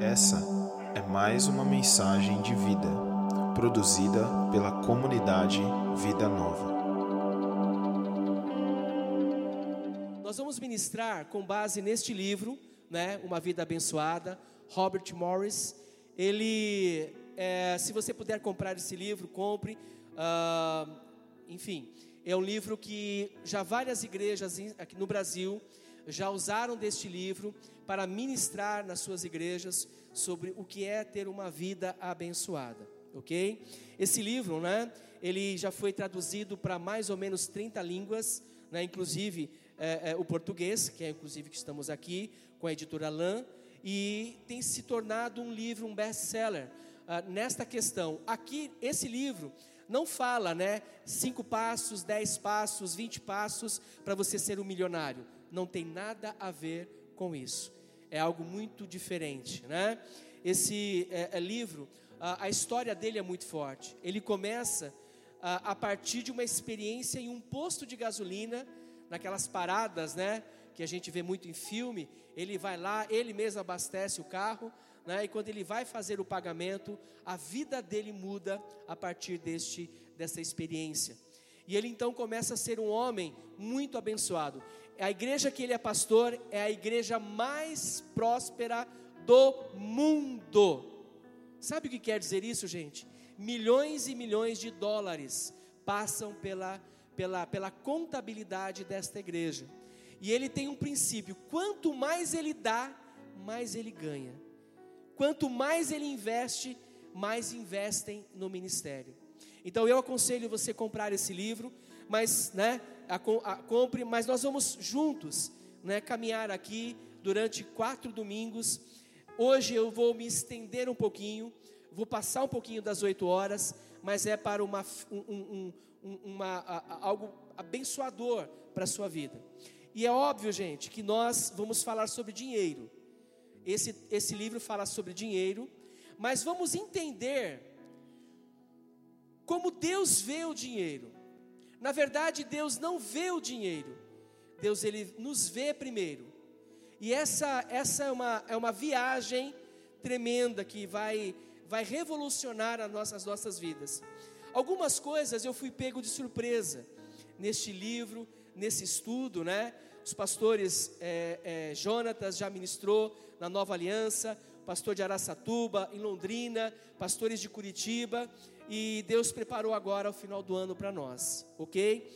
Essa é mais uma mensagem de vida, produzida pela comunidade Vida Nova. Nós vamos ministrar com base neste livro, né, Uma Vida Abençoada, Robert Morris. Ele, é, se você puder comprar esse livro, compre. Ah, enfim, é um livro que já várias igrejas aqui no Brasil já usaram deste livro para ministrar nas suas igrejas sobre o que é ter uma vida abençoada, ok? Esse livro, né, ele já foi traduzido para mais ou menos 30 línguas, né, inclusive é, é, o português, que é inclusive que estamos aqui, com a editora Lan, e tem se tornado um livro, um best-seller, uh, nesta questão. Aqui, esse livro não fala, né, cinco passos, dez passos, vinte passos para você ser um milionário não tem nada a ver com isso. É algo muito diferente, né? Esse é, é livro, a, a, história dele é muito forte. Ele começa a, a partir de uma experiência em um posto de gasolina, naquelas paradas, né? Que a gente vê muito em filme. Ele vai lá, ele mesmo abastece o carro, né? E quando ele vai fazer o pagamento, a vida dele muda a partir deste dessa experiência. E ele então começa a ser um homem muito abençoado a igreja que ele é pastor é a igreja mais próspera do mundo. Sabe o que quer dizer isso, gente? Milhões e milhões de dólares passam pela, pela, pela contabilidade desta igreja. E ele tem um princípio: quanto mais ele dá, mais ele ganha. Quanto mais ele investe, mais investem no ministério. Então eu aconselho você comprar esse livro, mas, né, a, a, compre, mas nós vamos juntos né, caminhar aqui durante quatro domingos. Hoje eu vou me estender um pouquinho, vou passar um pouquinho das oito horas, mas é para uma, um, um, uma, a, algo abençoador para a sua vida. E é óbvio, gente, que nós vamos falar sobre dinheiro. Esse, esse livro fala sobre dinheiro, mas vamos entender como Deus vê o dinheiro. Na verdade, Deus não vê o dinheiro. Deus ele nos vê primeiro. E essa essa é uma é uma viagem tremenda que vai vai revolucionar as nossas nossas vidas. Algumas coisas eu fui pego de surpresa neste livro, nesse estudo, né? Os pastores é, é, Jonatas já ministrou na Nova Aliança, pastor de Araçatuba, em Londrina, pastores de Curitiba, e Deus preparou agora o final do ano para nós, ok?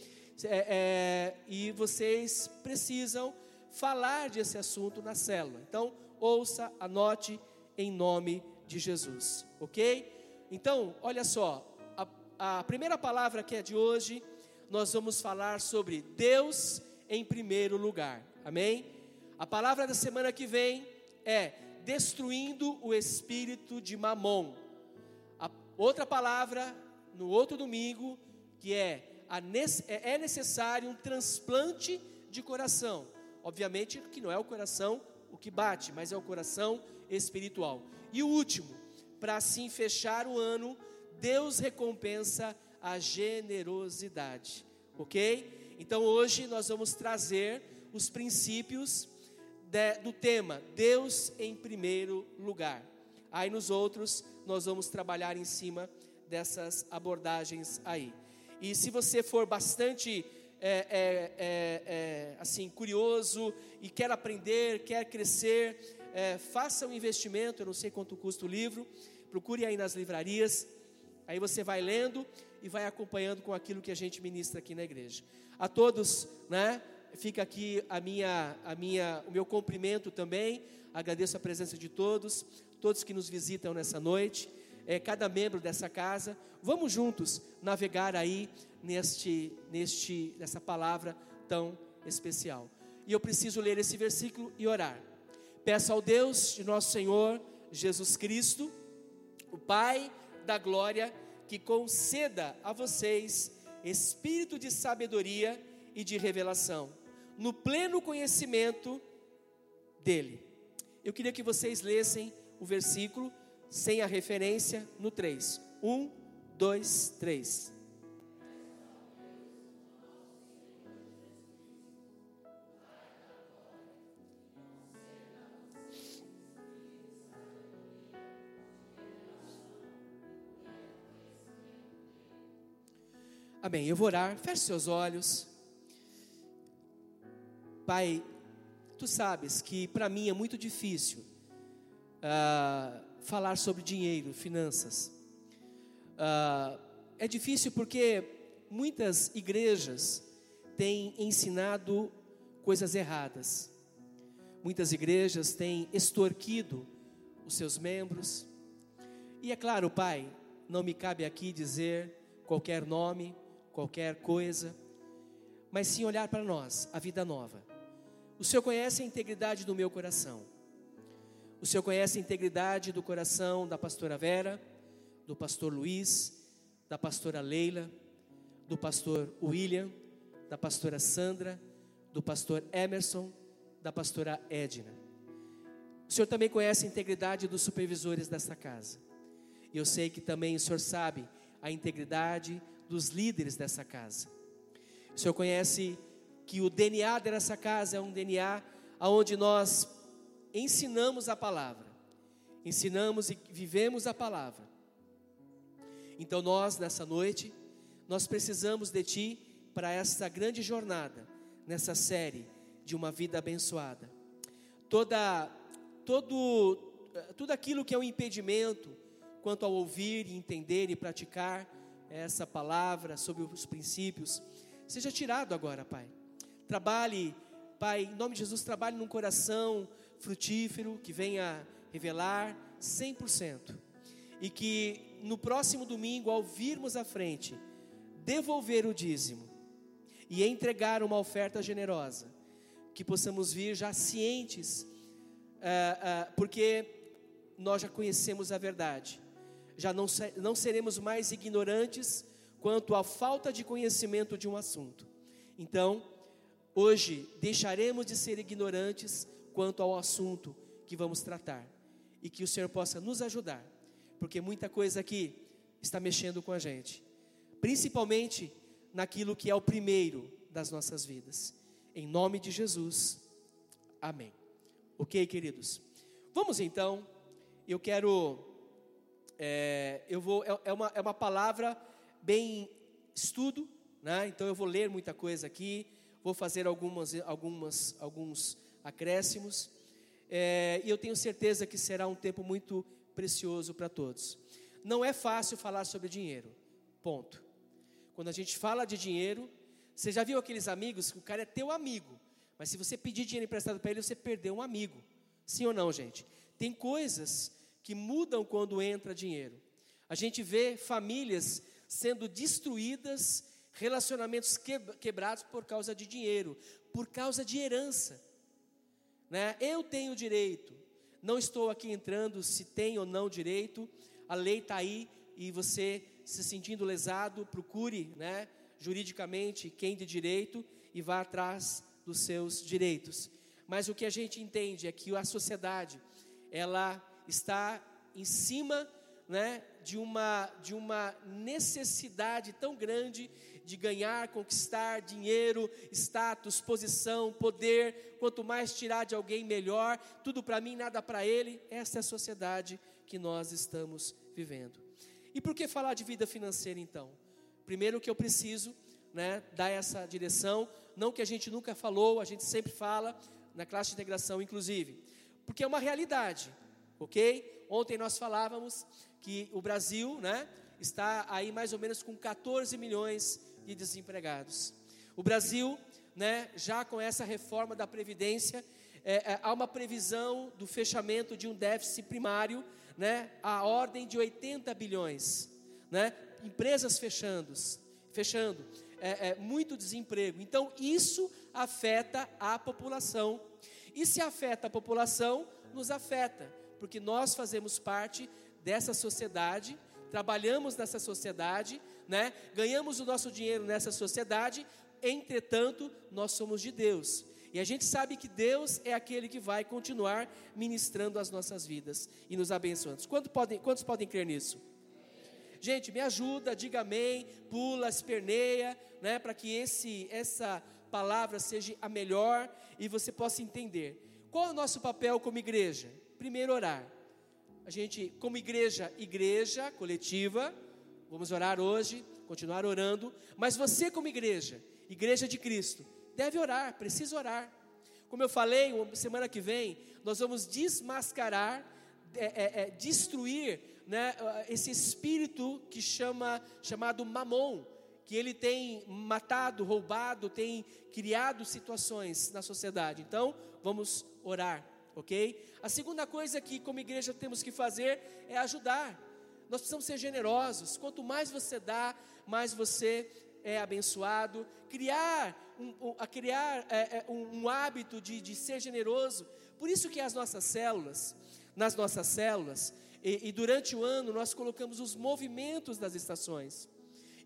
É, é, e vocês precisam falar desse assunto na célula. Então, ouça, anote em nome de Jesus, ok? Então, olha só, a, a primeira palavra que é de hoje, nós vamos falar sobre Deus em primeiro lugar, amém? A palavra da semana que vem é destruindo o espírito de Mamon. Outra palavra no outro domingo, que é, é, é necessário um transplante de coração. Obviamente que não é o coração o que bate, mas é o coração espiritual. E o último, para assim fechar o ano, Deus recompensa a generosidade, ok? Então hoje nós vamos trazer os princípios de, do tema Deus em primeiro lugar. Aí nos outros nós vamos trabalhar em cima dessas abordagens aí. E se você for bastante é, é, é, é assim curioso e quer aprender, quer crescer, é, faça um investimento. Eu não sei quanto custa o livro. Procure aí nas livrarias. Aí você vai lendo e vai acompanhando com aquilo que a gente ministra aqui na igreja. A todos, né? Fica aqui a minha, a minha, o meu cumprimento também. Agradeço a presença de todos todos que nos visitam nessa noite, é, cada membro dessa casa. Vamos juntos navegar aí neste, neste, nessa palavra tão especial. E eu preciso ler esse versículo e orar. Peço ao Deus de nosso Senhor Jesus Cristo, o Pai da glória, que conceda a vocês espírito de sabedoria e de revelação, no pleno conhecimento dele. Eu queria que vocês lessem o versículo sem a referência no 3. 1, 2, 3. Amém. Eu vou orar. Feche seus olhos. Pai, tu sabes que para mim é muito difícil uh, falar sobre dinheiro, finanças. Uh, é difícil porque muitas igrejas têm ensinado coisas erradas. Muitas igrejas têm extorquido os seus membros. E é claro, Pai, não me cabe aqui dizer qualquer nome, qualquer coisa, mas sim olhar para nós, a vida nova. O Senhor conhece a integridade do meu coração. O Senhor conhece a integridade do coração da pastora Vera, do pastor Luiz, da pastora Leila, do pastor William, da pastora Sandra, do pastor Emerson, da pastora Edna. O Senhor também conhece a integridade dos supervisores desta casa. E eu sei que também o Senhor sabe a integridade dos líderes dessa casa. O Senhor conhece que o DNA dessa casa é um DNA onde nós ensinamos a palavra, ensinamos e vivemos a palavra. Então nós, nessa noite, nós precisamos de Ti para essa grande jornada, nessa série de uma vida abençoada. Toda, todo, tudo aquilo que é um impedimento quanto ao ouvir, entender e praticar essa palavra sobre os princípios, seja tirado agora, Pai. Trabalhe, Pai, em nome de Jesus, trabalhe num coração frutífero que venha revelar 100%. E que no próximo domingo, ao virmos à frente, devolver o dízimo e entregar uma oferta generosa, que possamos vir já cientes, uh, uh, porque nós já conhecemos a verdade, já não, não seremos mais ignorantes quanto à falta de conhecimento de um assunto. Então, Hoje deixaremos de ser ignorantes quanto ao assunto que vamos tratar e que o Senhor possa nos ajudar, porque muita coisa aqui está mexendo com a gente, principalmente naquilo que é o primeiro das nossas vidas. Em nome de Jesus, amém. Ok, queridos? Vamos então, eu quero, é, eu vou, é, é, uma, é uma palavra bem estudo, né? então eu vou ler muita coisa aqui, vou fazer algumas, algumas, alguns acréscimos, é, e eu tenho certeza que será um tempo muito precioso para todos. Não é fácil falar sobre dinheiro, ponto. Quando a gente fala de dinheiro, você já viu aqueles amigos que o cara é teu amigo, mas se você pedir dinheiro emprestado para ele, você perdeu um amigo. Sim ou não, gente? Tem coisas que mudam quando entra dinheiro. A gente vê famílias sendo destruídas relacionamentos quebrados por causa de dinheiro, por causa de herança. Né? Eu tenho direito, não estou aqui entrando se tem ou não direito, a lei está aí e você se sentindo lesado, procure né, juridicamente quem de direito e vá atrás dos seus direitos. Mas o que a gente entende é que a sociedade, ela está em cima né, de, uma, de uma necessidade tão grande de ganhar, conquistar dinheiro, status, posição, poder. Quanto mais tirar de alguém, melhor. Tudo para mim, nada para ele. Essa é a sociedade que nós estamos vivendo. E por que falar de vida financeira então? Primeiro que eu preciso né, dar essa direção, não que a gente nunca falou, a gente sempre fala, na classe de integração inclusive, porque é uma realidade, ok? Ontem nós falávamos que o Brasil né, está aí mais ou menos com 14 milhões de desempregados. O Brasil, né, já com essa reforma da Previdência, é, é, há uma previsão do fechamento de um déficit primário, né, a ordem de 80 bilhões, né, empresas fechando, fechando, é, é, muito desemprego. Então isso afeta a população. E se afeta a população, nos afeta, porque nós fazemos parte dessa sociedade, trabalhamos nessa sociedade, né? Ganhamos o nosso dinheiro nessa sociedade, entretanto, nós somos de Deus. E a gente sabe que Deus é aquele que vai continuar ministrando as nossas vidas e nos abençoando. Quantos podem, quantos podem crer nisso? Gente, me ajuda, diga amém, pula, esperneia, né, para que esse, essa palavra seja a melhor e você possa entender. Qual é o nosso papel como igreja? Primeiro, orar. A gente, como igreja, igreja coletiva, Vamos orar hoje continuar orando, mas você, como igreja, igreja de Cristo, deve orar, precisa orar. Como eu falei, semana que vem, nós vamos desmascarar, é, é, é, destruir né, esse espírito que chama chamado mamon, que ele tem matado, roubado, tem criado situações na sociedade. Então, vamos orar, ok? A segunda coisa que, como igreja, temos que fazer é ajudar. Nós precisamos ser generosos. Quanto mais você dá, mais você é abençoado. Criar um, a criar é, é, um, hábito de, de ser generoso. Por isso que as nossas células, nas nossas células, e, e durante o ano nós colocamos os movimentos das estações.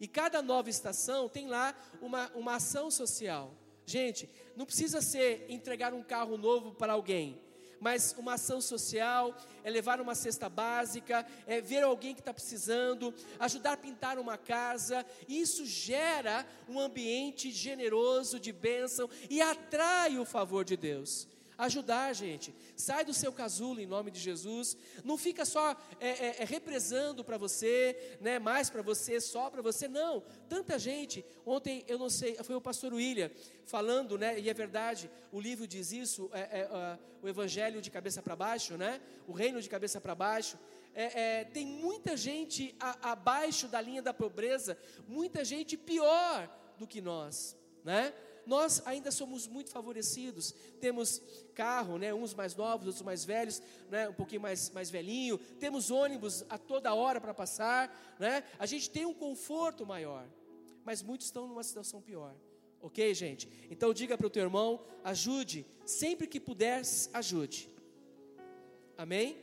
E cada nova estação tem lá uma, uma ação social. Gente, não precisa ser entregar um carro novo para alguém mas uma ação social, é levar uma cesta básica, é ver alguém que está precisando, ajudar a pintar uma casa. Isso gera um ambiente generoso de bênção e atrai o favor de Deus ajudar, gente. Sai do seu casulo em nome de Jesus. Não fica só é, é, é represando para você, né, mais para você, só para você. Não. Tanta gente. Ontem, eu não sei, foi o pastor William falando, né, e é verdade, o livro diz isso, é, é, é o Evangelho de cabeça para baixo, né, o reino de cabeça para baixo. É, é, tem muita gente a, abaixo da linha da pobreza, muita gente pior do que nós, né? Nós ainda somos muito favorecidos. Temos carro, né, uns mais novos, outros mais velhos, né, um pouquinho mais, mais velhinho. Temos ônibus a toda hora para passar. Né? A gente tem um conforto maior. Mas muitos estão numa situação pior. Ok, gente? Então diga para o teu irmão, ajude. Sempre que puder, ajude. Amém?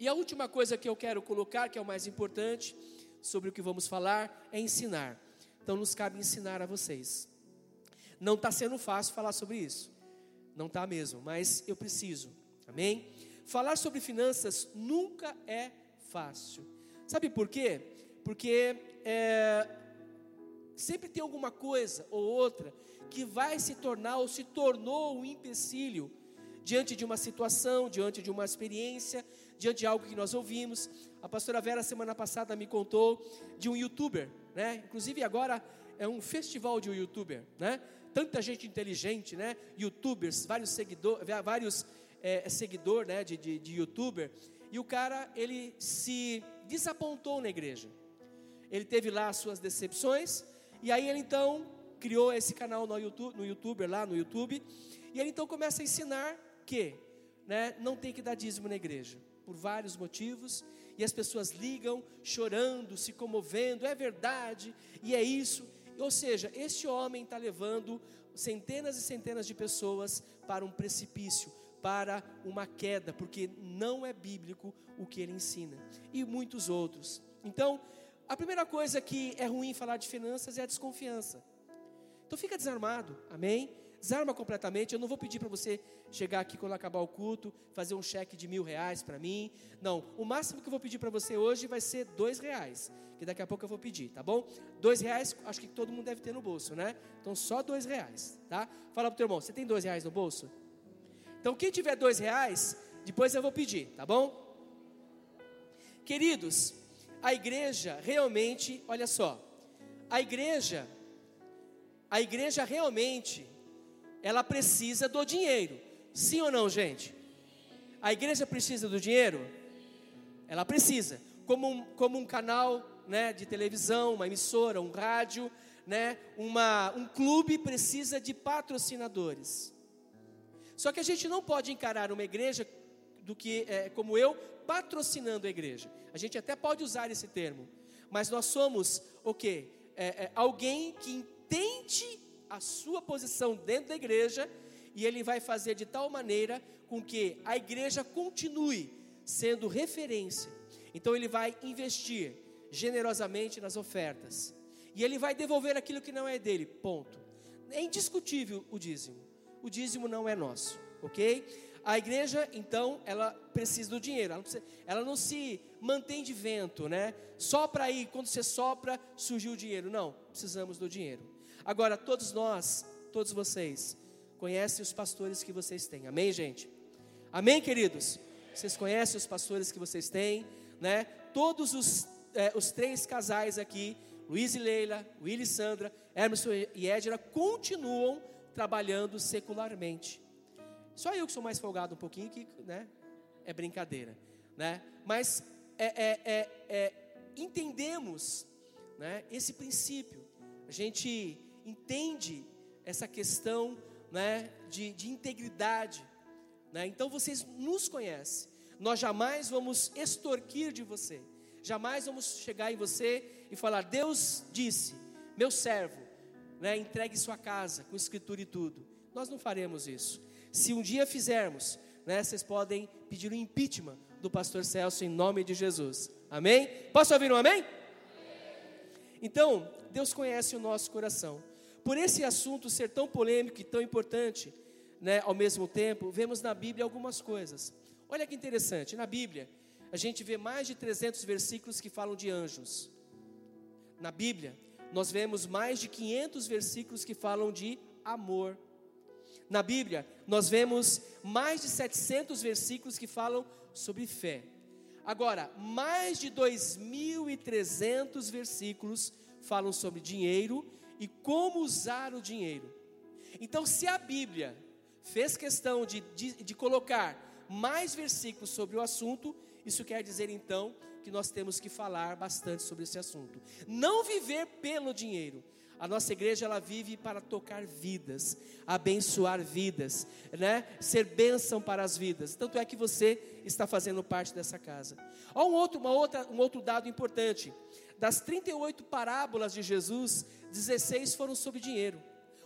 E a última coisa que eu quero colocar, que é o mais importante, sobre o que vamos falar, é ensinar. Então nos cabe ensinar a vocês. Não está sendo fácil falar sobre isso. Não está mesmo, mas eu preciso. Amém? Falar sobre finanças nunca é fácil. Sabe por quê? Porque é, sempre tem alguma coisa ou outra que vai se tornar ou se tornou um empecilho diante de uma situação, diante de uma experiência, diante de algo que nós ouvimos. A pastora Vera, semana passada, me contou de um youtuber né? Inclusive agora é um festival de youtuber, né? Tanta gente inteligente, né? Youtubers, vários seguidores, vários é, seguidor, né? De, de, de youtuber. E o cara ele se desapontou na igreja. Ele teve lá as suas decepções e aí ele então criou esse canal no YouTube, no YouTuber lá no YouTube e ele então começa a ensinar que, né? Não tem que dar dízimo na igreja por vários motivos e as pessoas ligam chorando, se comovendo, é verdade, e é isso. Ou seja, este homem está levando centenas e centenas de pessoas para um precipício, para uma queda, porque não é bíblico o que ele ensina, e muitos outros. Então, a primeira coisa que é ruim falar de finanças é a desconfiança. Então fica desarmado, amém? Desarma completamente. Eu não vou pedir para você chegar aqui quando acabar o culto, fazer um cheque de mil reais para mim. Não, o máximo que eu vou pedir para você hoje vai ser dois reais, que daqui a pouco eu vou pedir, tá bom? Dois reais, acho que todo mundo deve ter no bolso, né? Então só dois reais, tá? Fala pro teu irmão, você tem dois reais no bolso? Então quem tiver dois reais, depois eu vou pedir, tá bom? Queridos, a igreja realmente, olha só, a igreja, a igreja realmente ela precisa do dinheiro. Sim ou não, gente? A igreja precisa do dinheiro? Ela precisa. Como um, como um canal né, de televisão, uma emissora, um rádio, né, uma, um clube precisa de patrocinadores. Só que a gente não pode encarar uma igreja do que é, como eu patrocinando a igreja. A gente até pode usar esse termo, mas nós somos o quê? É, é, alguém que entende a sua posição dentro da igreja e ele vai fazer de tal maneira com que a igreja continue sendo referência. Então ele vai investir generosamente nas ofertas e ele vai devolver aquilo que não é dele. Ponto. É indiscutível o dízimo. O dízimo não é nosso, ok? A igreja, então, ela precisa do dinheiro. Ela, precisa, ela não se mantém de vento, né? Sopra aí, quando você sopra, surgiu o dinheiro. Não, precisamos do dinheiro. Agora, todos nós, todos vocês, conhecem os pastores que vocês têm. Amém, gente? Amém, queridos? Vocês conhecem os pastores que vocês têm, né? Todos os é, os três casais aqui, Luiz e Leila, Will e Sandra, Emerson e Edra, continuam trabalhando secularmente. Só eu que sou mais folgado um pouquinho, que né, é brincadeira. Né? Mas é, é, é, é entendemos né, esse princípio. A gente entende essa questão né, de, de integridade. Né? Então vocês nos conhecem. Nós jamais vamos extorquir de você. Jamais vamos chegar em você e falar: Deus disse, meu servo, né, entregue sua casa com escritura e tudo. Nós não faremos isso. Se um dia fizermos, né, vocês podem pedir o um impeachment do pastor Celso em nome de Jesus. Amém? Posso ouvir um amém? Então, Deus conhece o nosso coração. Por esse assunto ser tão polêmico e tão importante, né, ao mesmo tempo, vemos na Bíblia algumas coisas. Olha que interessante, na Bíblia, a gente vê mais de 300 versículos que falam de anjos. Na Bíblia, nós vemos mais de 500 versículos que falam de amor. Na Bíblia, nós vemos mais de 700 versículos que falam sobre fé. Agora, mais de 2.300 versículos falam sobre dinheiro e como usar o dinheiro. Então, se a Bíblia fez questão de, de, de colocar mais versículos sobre o assunto, isso quer dizer então que nós temos que falar bastante sobre esse assunto. Não viver pelo dinheiro. A nossa igreja ela vive para tocar vidas, abençoar vidas, né? Ser bênção para as vidas. Tanto é que você está fazendo parte dessa casa. Há um outro, uma outra, um outro dado importante. Das 38 parábolas de Jesus, 16 foram sobre dinheiro.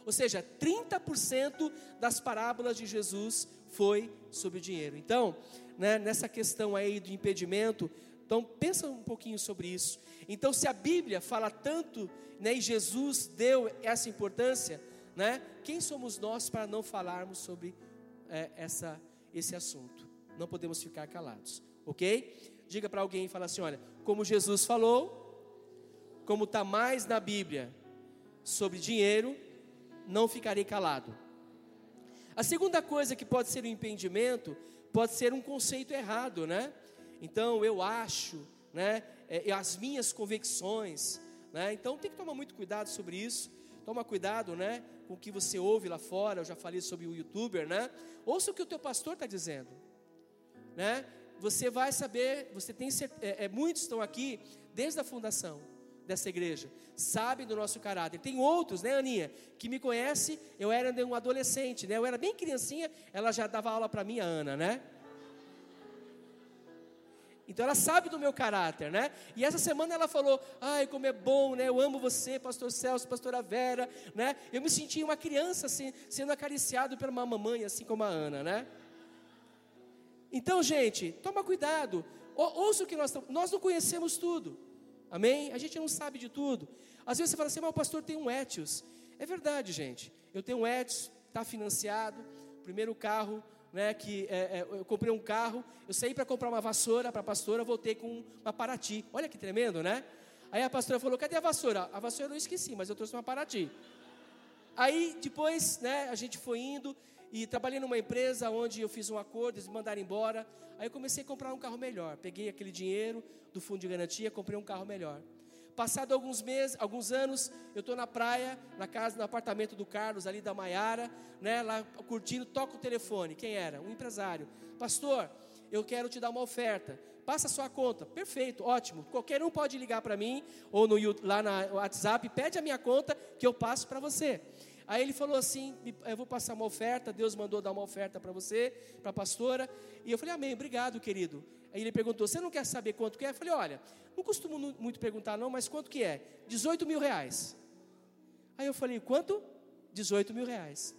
Ou seja, 30% das parábolas de Jesus foi sobre dinheiro. Então, né, nessa questão aí do impedimento, então pensa um pouquinho sobre isso. Então, se a Bíblia fala tanto, né, e Jesus deu essa importância, né, quem somos nós para não falarmos sobre é, essa, esse assunto? Não podemos ficar calados, ok? Diga para alguém e fala assim: olha, como Jesus falou, como está mais na Bíblia sobre dinheiro, não ficarei calado. A segunda coisa que pode ser um impedimento, pode ser um conceito errado, né? Então, eu acho, né? É, as minhas convicções, né? Então, tem que tomar muito cuidado sobre isso. Toma cuidado, né? Com o que você ouve lá fora. Eu já falei sobre o youtuber, né? Ouça o que o teu pastor está dizendo, né? Você vai saber, você tem é, é, muitos estão aqui desde a fundação dessa igreja, sabe do nosso caráter. Tem outros, né, Aninha, que me conhece, eu era um adolescente, né? Eu era bem criancinha, ela já dava aula para mim, a Ana, né? Então ela sabe do meu caráter, né? E essa semana ela falou: "Ai, como é bom, né? Eu amo você, pastor Celso, pastora Vera", né? Eu me senti uma criança assim, sendo acariciado por uma mamãe assim como a Ana, né? Então, gente, toma cuidado. Ouça o que nós nós não conhecemos tudo. Amém? A gente não sabe de tudo. Às vezes você fala assim, mas o pastor tem um Etios. É verdade, gente. Eu tenho um Etios, está financiado. Primeiro carro, né, que é, é, eu comprei um carro. Eu saí para comprar uma vassoura para a pastora, voltei com uma Paraty. Olha que tremendo, né? Aí a pastora falou, cadê a vassoura? A vassoura eu esqueci, mas eu trouxe uma Paraty. Aí depois, né, a gente foi indo e trabalhei numa empresa onde eu fiz um acordo, eles me mandaram embora. Aí eu comecei a comprar um carro melhor. Peguei aquele dinheiro do fundo de garantia, comprei um carro melhor. Passado alguns meses, alguns anos, eu estou na praia, na casa, no apartamento do Carlos, ali da Maiara, né, lá curtindo, toco o telefone. Quem era? Um empresário. Pastor, eu quero te dar uma oferta. Passa a sua conta. Perfeito, ótimo. Qualquer um pode ligar para mim, ou no, lá no WhatsApp, pede a minha conta que eu passo para você. Aí ele falou assim: Eu vou passar uma oferta. Deus mandou dar uma oferta para você, para a pastora. E eu falei: Amém, obrigado, querido. Aí ele perguntou: Você não quer saber quanto que é? Eu falei: Olha, não costumo muito perguntar, não, mas quanto que é? 18 mil reais. Aí eu falei: Quanto? 18 mil reais.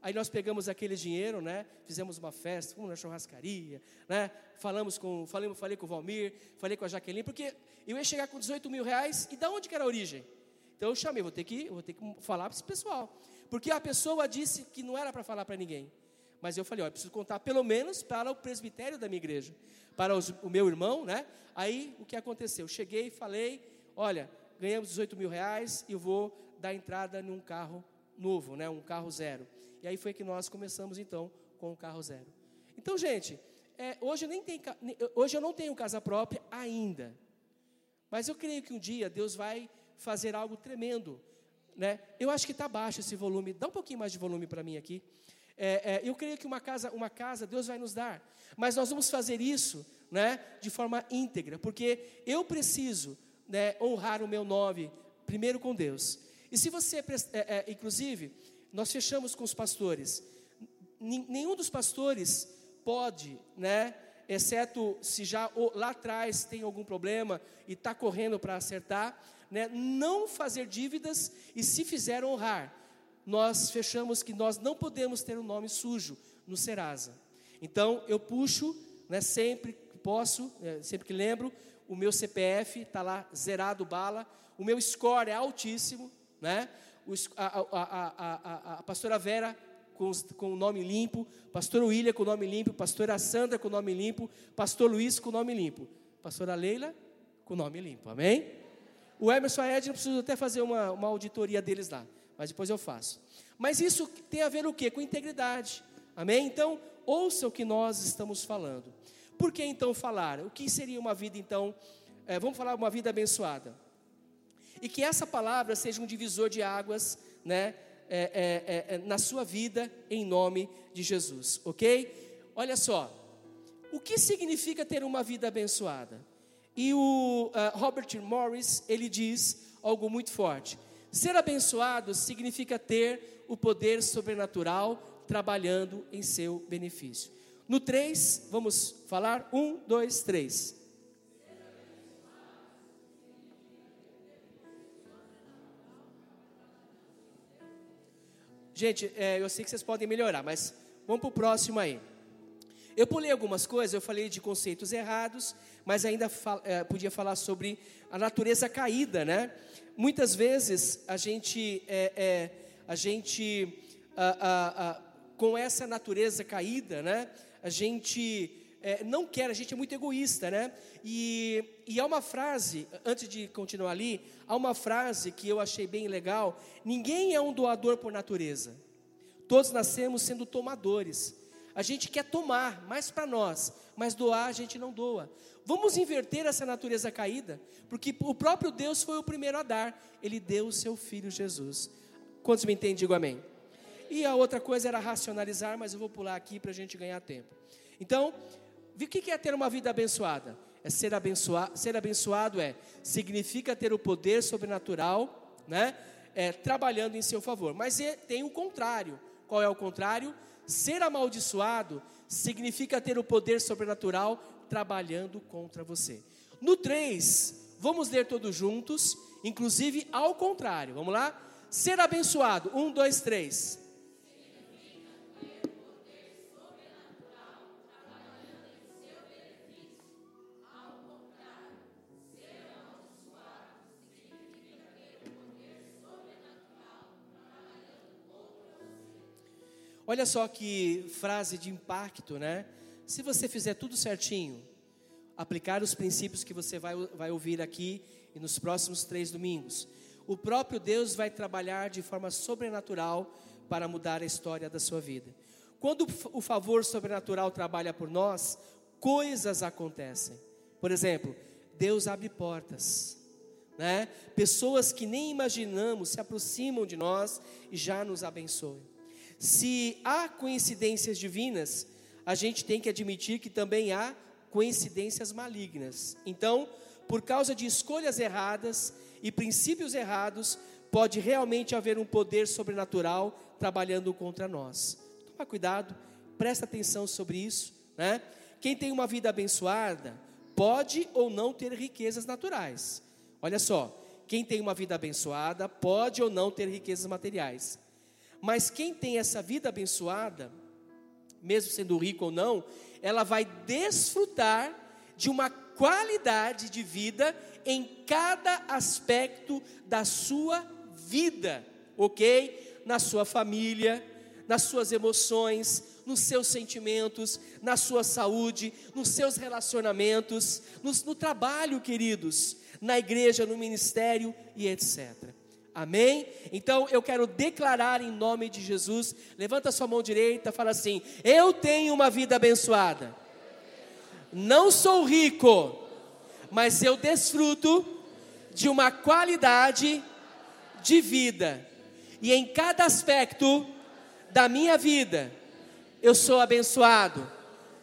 Aí nós pegamos aquele dinheiro, né? Fizemos uma festa, fomos na churrascaria, né? Falamos com, falei, falei com o Valmir, falei com a Jaqueline, porque eu ia chegar com 18 mil reais, e da onde que era a origem? Então eu chamei, vou ter que, vou ter que falar para esse pessoal. Porque a pessoa disse que não era para falar para ninguém. Mas eu falei, ó, eu preciso contar pelo menos para o presbitério da minha igreja, para os, o meu irmão, né? Aí o que aconteceu? Cheguei, falei, olha, ganhamos 18 mil reais e vou dar entrada num carro novo, né? Um carro zero. E aí foi que nós começamos então com o carro zero. Então, gente, é, hoje, nem tem, hoje eu não tenho casa própria ainda. Mas eu creio que um dia Deus vai fazer algo tremendo. Né? Eu acho que está baixo esse volume. Dá um pouquinho mais de volume para mim aqui. É, é, eu creio que uma casa, uma casa Deus vai nos dar. Mas nós vamos fazer isso né, de forma íntegra, porque eu preciso né, honrar o meu nome primeiro com Deus. E se você, é, é, inclusive, nós fechamos com os pastores. Nenhum dos pastores pode, né, exceto se já lá atrás tem algum problema e está correndo para acertar, né, não fazer dívidas e se fizer honrar. Nós fechamos que nós não podemos ter um nome sujo no Serasa. Então eu puxo, né, sempre que posso, né, sempre que lembro, o meu CPF está lá zerado bala, o meu score é altíssimo, né? O, a, a, a, a, pastora Vera com, com o nome limpo, pastor William com o nome limpo, pastora Sandra com o nome limpo, pastor Luiz com o nome limpo, pastora Leila com o nome limpo, amém? O Emerson e a Ed, eu preciso até fazer uma, uma auditoria deles lá, mas depois eu faço. Mas isso tem a ver o quê? Com integridade, amém? Então, ouça o que nós estamos falando. Por que então falar? O que seria uma vida então, é, vamos falar uma vida abençoada. E que essa palavra seja um divisor de águas, né? É, é, é, é, na sua vida, em nome de Jesus, ok? Olha só, o que significa ter uma vida abençoada? E o uh, Robert Morris, ele diz algo muito forte. Ser abençoado significa ter o poder sobrenatural trabalhando em seu benefício. No 3, vamos falar? 1, 2, 3. Gente, é, eu sei que vocês podem melhorar, mas vamos para o próximo aí. Eu pulei algumas coisas, eu falei de conceitos errados, mas ainda fal, é, podia falar sobre a natureza caída, né? Muitas vezes a gente, é, é a gente com essa natureza caída, né? A gente é, não quer, a gente é muito egoísta, né? E, e há uma frase, antes de continuar ali, há uma frase que eu achei bem legal: ninguém é um doador por natureza, todos nascemos sendo tomadores. A gente quer tomar mais para nós, mas doar a gente não doa. Vamos inverter essa natureza caída, porque o próprio Deus foi o primeiro a dar, ele deu o seu filho Jesus. Quantos me entendem? Digo amém. E a outra coisa era racionalizar, mas eu vou pular aqui para a gente ganhar tempo. Então, o que é ter uma vida abençoada? É ser abençoado, ser abençoado é significa ter o poder sobrenatural, né? É, trabalhando em seu favor. Mas é, tem o contrário. Qual é o contrário? Ser amaldiçoado significa ter o poder sobrenatural trabalhando contra você. No 3, vamos ler todos juntos, inclusive ao contrário. Vamos lá? Ser abençoado. 1, 2, 3. Olha só que frase de impacto, né? Se você fizer tudo certinho, aplicar os princípios que você vai, vai ouvir aqui e nos próximos três domingos, o próprio Deus vai trabalhar de forma sobrenatural para mudar a história da sua vida. Quando o favor sobrenatural trabalha por nós, coisas acontecem. Por exemplo, Deus abre portas, né? Pessoas que nem imaginamos se aproximam de nós e já nos abençoam. Se há coincidências divinas, a gente tem que admitir que também há coincidências malignas. Então, por causa de escolhas erradas e princípios errados, pode realmente haver um poder sobrenatural trabalhando contra nós. Toma cuidado, presta atenção sobre isso, né? Quem tem uma vida abençoada pode ou não ter riquezas naturais. Olha só, quem tem uma vida abençoada pode ou não ter riquezas materiais. Mas quem tem essa vida abençoada, mesmo sendo rico ou não, ela vai desfrutar de uma qualidade de vida em cada aspecto da sua vida, ok? Na sua família, nas suas emoções, nos seus sentimentos, na sua saúde, nos seus relacionamentos, no, no trabalho, queridos, na igreja, no ministério e etc. Amém? Então eu quero declarar em nome de Jesus. Levanta sua mão direita, fala assim: Eu tenho uma vida abençoada. Não sou rico, mas eu desfruto de uma qualidade de vida. E em cada aspecto da minha vida, eu sou abençoado.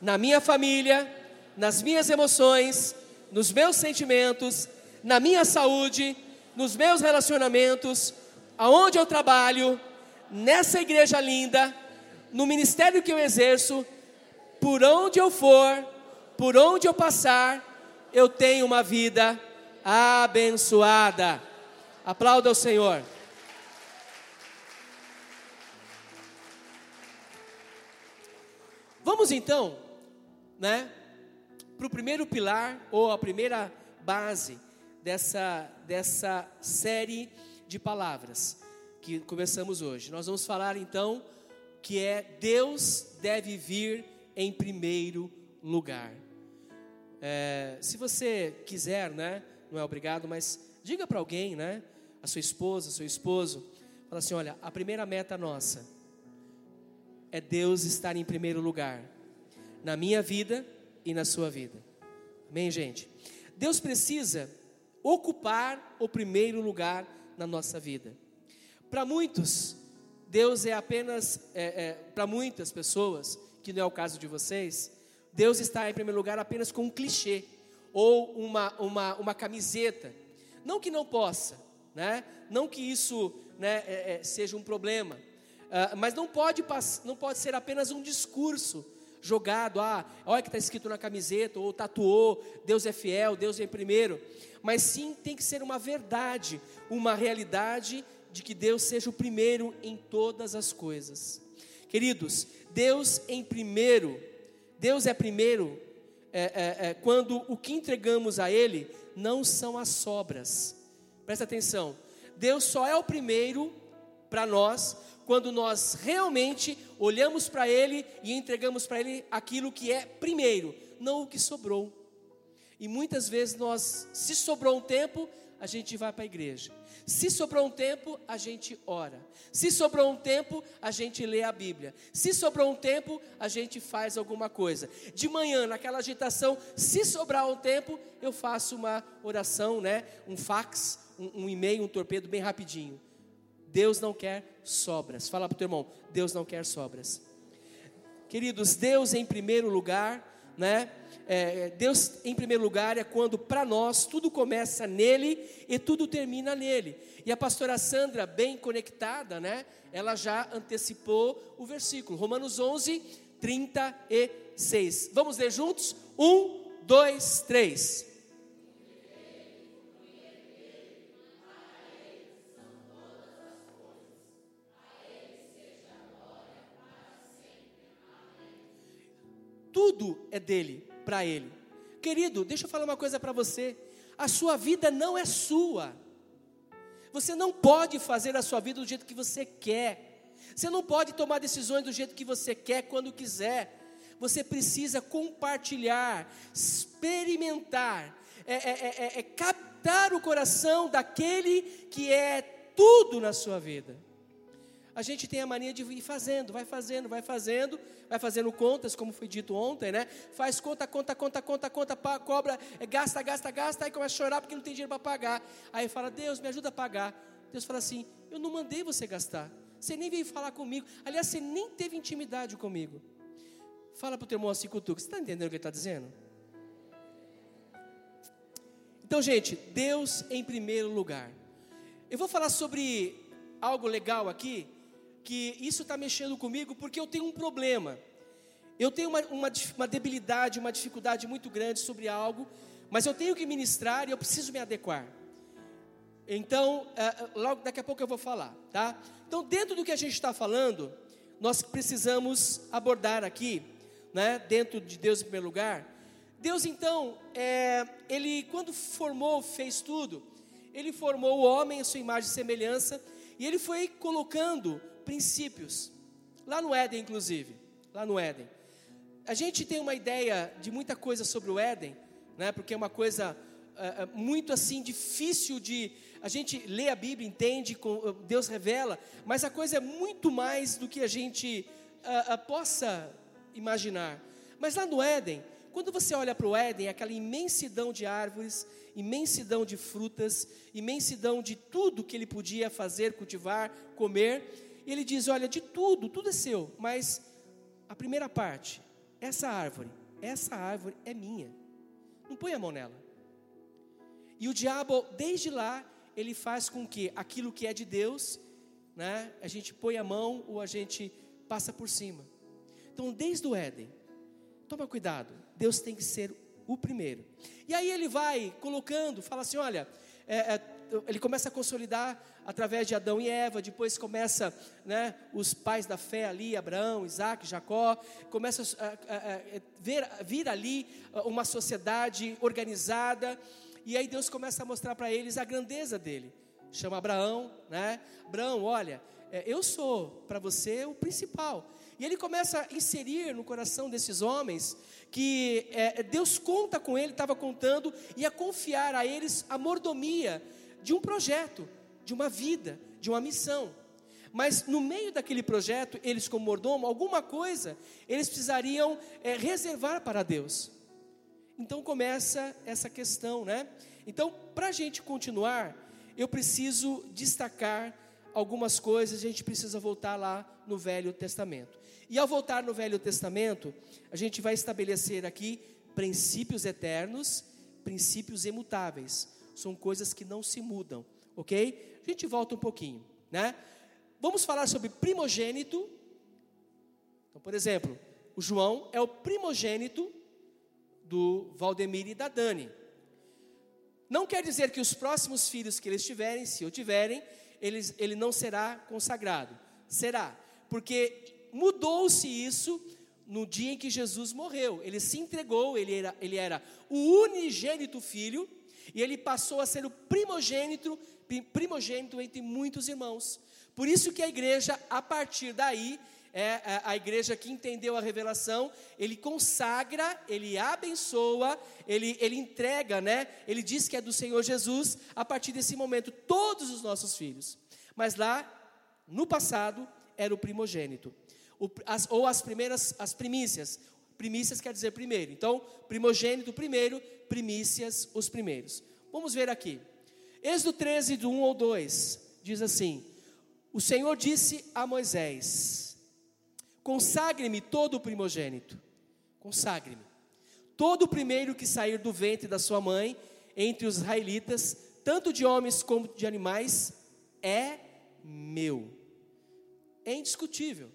Na minha família, nas minhas emoções, nos meus sentimentos, na minha saúde, nos meus relacionamentos, aonde eu trabalho, nessa igreja linda, no ministério que eu exerço, por onde eu for, por onde eu passar, eu tenho uma vida abençoada. Aplauda o Senhor. Vamos então, né, para o primeiro pilar ou a primeira base dessa, dessa série de palavras que começamos hoje. Nós vamos falar então que é Deus deve vir em primeiro lugar. É, se você quiser, né, não é obrigado, mas diga para alguém, né, a sua esposa, seu esposo, fala assim, olha, a primeira meta nossa é Deus estar em primeiro lugar na minha vida e na sua vida. Amém, gente? Deus precisa ocupar o primeiro lugar na nossa vida. Para muitos, Deus é apenas, é, é, para muitas pessoas, que não é o caso de vocês, Deus está em primeiro lugar apenas com um clichê ou uma, uma, uma camiseta. Não que não possa, né? não que isso né, é, é seja um problema, uh, mas não pode, não pode ser apenas um discurso jogado, ah, olha que está escrito na camiseta, ou tatuou, Deus é fiel, Deus é primeiro. Mas sim tem que ser uma verdade, uma realidade de que Deus seja o primeiro em todas as coisas. Queridos, Deus em primeiro, Deus é primeiro é, é, é, quando o que entregamos a Ele não são as sobras. Presta atenção, Deus só é o primeiro para nós quando nós realmente olhamos para Ele e entregamos para Ele aquilo que é primeiro, não o que sobrou. E muitas vezes nós, se sobrou um tempo, a gente vai para a igreja. Se sobrou um tempo, a gente ora. Se sobrou um tempo, a gente lê a Bíblia. Se sobrou um tempo, a gente faz alguma coisa. De manhã, naquela agitação, se sobrar um tempo, eu faço uma oração, né? Um fax, um, um e-mail, um torpedo bem rapidinho. Deus não quer sobras. Fala para o teu irmão, Deus não quer sobras. Queridos, Deus em primeiro lugar, né? É, Deus em primeiro lugar é quando para nós tudo começa nele e tudo termina nele. E a pastora Sandra, bem conectada, né? Ela já antecipou o versículo, Romanos 11, 36. Vamos ler juntos? Um, dois, três. Tudo é dele, para ele. Querido, deixa eu falar uma coisa para você. A sua vida não é sua. Você não pode fazer a sua vida do jeito que você quer. Você não pode tomar decisões do jeito que você quer, quando quiser. Você precisa compartilhar, experimentar, é, é, é, é captar o coração daquele que é tudo na sua vida a gente tem a mania de ir fazendo, vai fazendo, vai fazendo, vai fazendo contas, como foi dito ontem, né? Faz conta, conta, conta, conta, conta, cobra, é, gasta, gasta, gasta, aí começa a chorar porque não tem dinheiro para pagar. Aí fala, Deus, me ajuda a pagar. Deus fala assim: Eu não mandei você gastar. Você nem veio falar comigo. Aliás, você nem teve intimidade comigo. Fala para o teu irmão assim, cutuca. Você está entendendo o que ele está dizendo? Então, gente, Deus em primeiro lugar. Eu vou falar sobre algo legal aqui, que isso está mexendo comigo porque eu tenho um problema. Eu tenho uma, uma, uma, debilidade, uma dificuldade muito grande sobre algo, mas eu tenho que ministrar e eu preciso me adequar. Então, uh, logo daqui a pouco eu vou falar, tá? Então, dentro do que a gente está falando, nós precisamos abordar aqui, né? Dentro de Deus em primeiro lugar. Deus, então, é, ele quando formou, fez tudo, ele formou o homem a sua imagem e semelhança, e ele foi colocando princípios. Lá no Éden, inclusive. Lá no Éden. A gente tem uma ideia de muita coisa sobre o Éden, né? Porque é uma coisa uh, muito assim difícil de a gente lê a Bíblia, entende, Deus revela, mas a coisa é muito mais do que a gente possa imaginar. Mas lá no Éden, Quando você olha para o Éden, aquela imensidão de árvores, imensidão de frutas, imensidão de tudo que ele podia fazer, cultivar, comer, e ele diz: Olha, de tudo, tudo é seu, mas a primeira parte, essa árvore, essa árvore é minha. Não põe a mão nela. E o diabo, desde lá, ele faz com que aquilo que é de Deus, né, a gente põe a mão ou a gente passa por cima. Então, desde o Éden, toma cuidado, Deus tem que ser o primeiro. E aí ele vai colocando, fala assim: olha, é, é, ele começa a consolidar através de Adão e Eva, depois começa né, os pais da fé ali, Abraão, Isaac, Jacó, começa a, a, a ver, vir ali uma sociedade organizada, e aí Deus começa a mostrar para eles a grandeza dele. Chama Abraão, né? Abraão, olha, é, eu sou para você o principal. E ele começa a inserir no coração desses homens que é, Deus conta com ele, estava contando, e a confiar a eles a mordomia de um projeto, de uma vida, de uma missão. Mas no meio daquele projeto, eles como mordomo, alguma coisa eles precisariam é, reservar para Deus. Então começa essa questão, né? Então, para a gente continuar, eu preciso destacar algumas coisas, a gente precisa voltar lá no Velho Testamento. E ao voltar no Velho Testamento, a gente vai estabelecer aqui princípios eternos, princípios imutáveis. São coisas que não se mudam, ok? A gente volta um pouquinho, né? Vamos falar sobre primogênito. Então, por exemplo, o João é o primogênito do Valdemir e da Dani. Não quer dizer que os próximos filhos que eles tiverem, se eu tiverem, eles, ele não será consagrado. Será, porque mudou-se isso no dia em que Jesus morreu. Ele se entregou, ele era, ele era o unigênito filho, e ele passou a ser o primogênito, primogênito entre muitos irmãos. Por isso que a igreja, a partir daí, é a igreja que entendeu a revelação, ele consagra, ele abençoa, ele, ele entrega, né? Ele diz que é do Senhor Jesus, a partir desse momento, todos os nossos filhos. Mas lá, no passado, era o primogênito. O, as, ou as primeiras, as primícias. Primícias quer dizer primeiro. Então, primogênito primeiro, primícias os primeiros. Vamos ver aqui. Êxodo 13, do 1 ou 2, diz assim: O Senhor disse a Moisés: Consagre-me todo o primogênito. Consagre-me. Todo o primeiro que sair do ventre da sua mãe, entre os israelitas, tanto de homens como de animais, é meu. É indiscutível.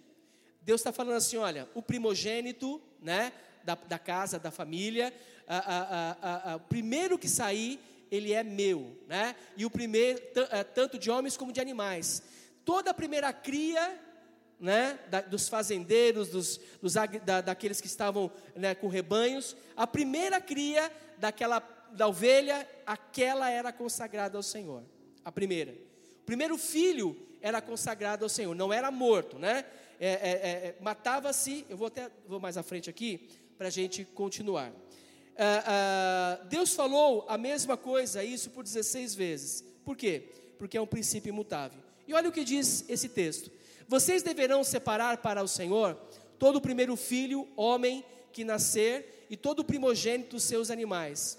Deus está falando assim: olha, o primogênito, né, da, da casa, da família, a, a, a, o primeiro que sair, ele é meu, né? E o primeiro, é, tanto de homens como de animais. Toda a primeira cria né, da, dos fazendeiros, dos, dos da, daqueles que estavam né, com rebanhos, a primeira cria daquela da ovelha, aquela era consagrada ao Senhor, a primeira. O primeiro filho era consagrado ao Senhor, não era morto, né? É, é, é, é Matava-se, eu vou até vou mais à frente aqui para a gente continuar. Ah, ah, Deus falou a mesma coisa, isso por 16 vezes. Por quê? Porque é um princípio imutável. E olha o que diz esse texto. Vocês deverão separar para o Senhor todo o primeiro filho, homem, que nascer, e todo o primogênito dos seus animais.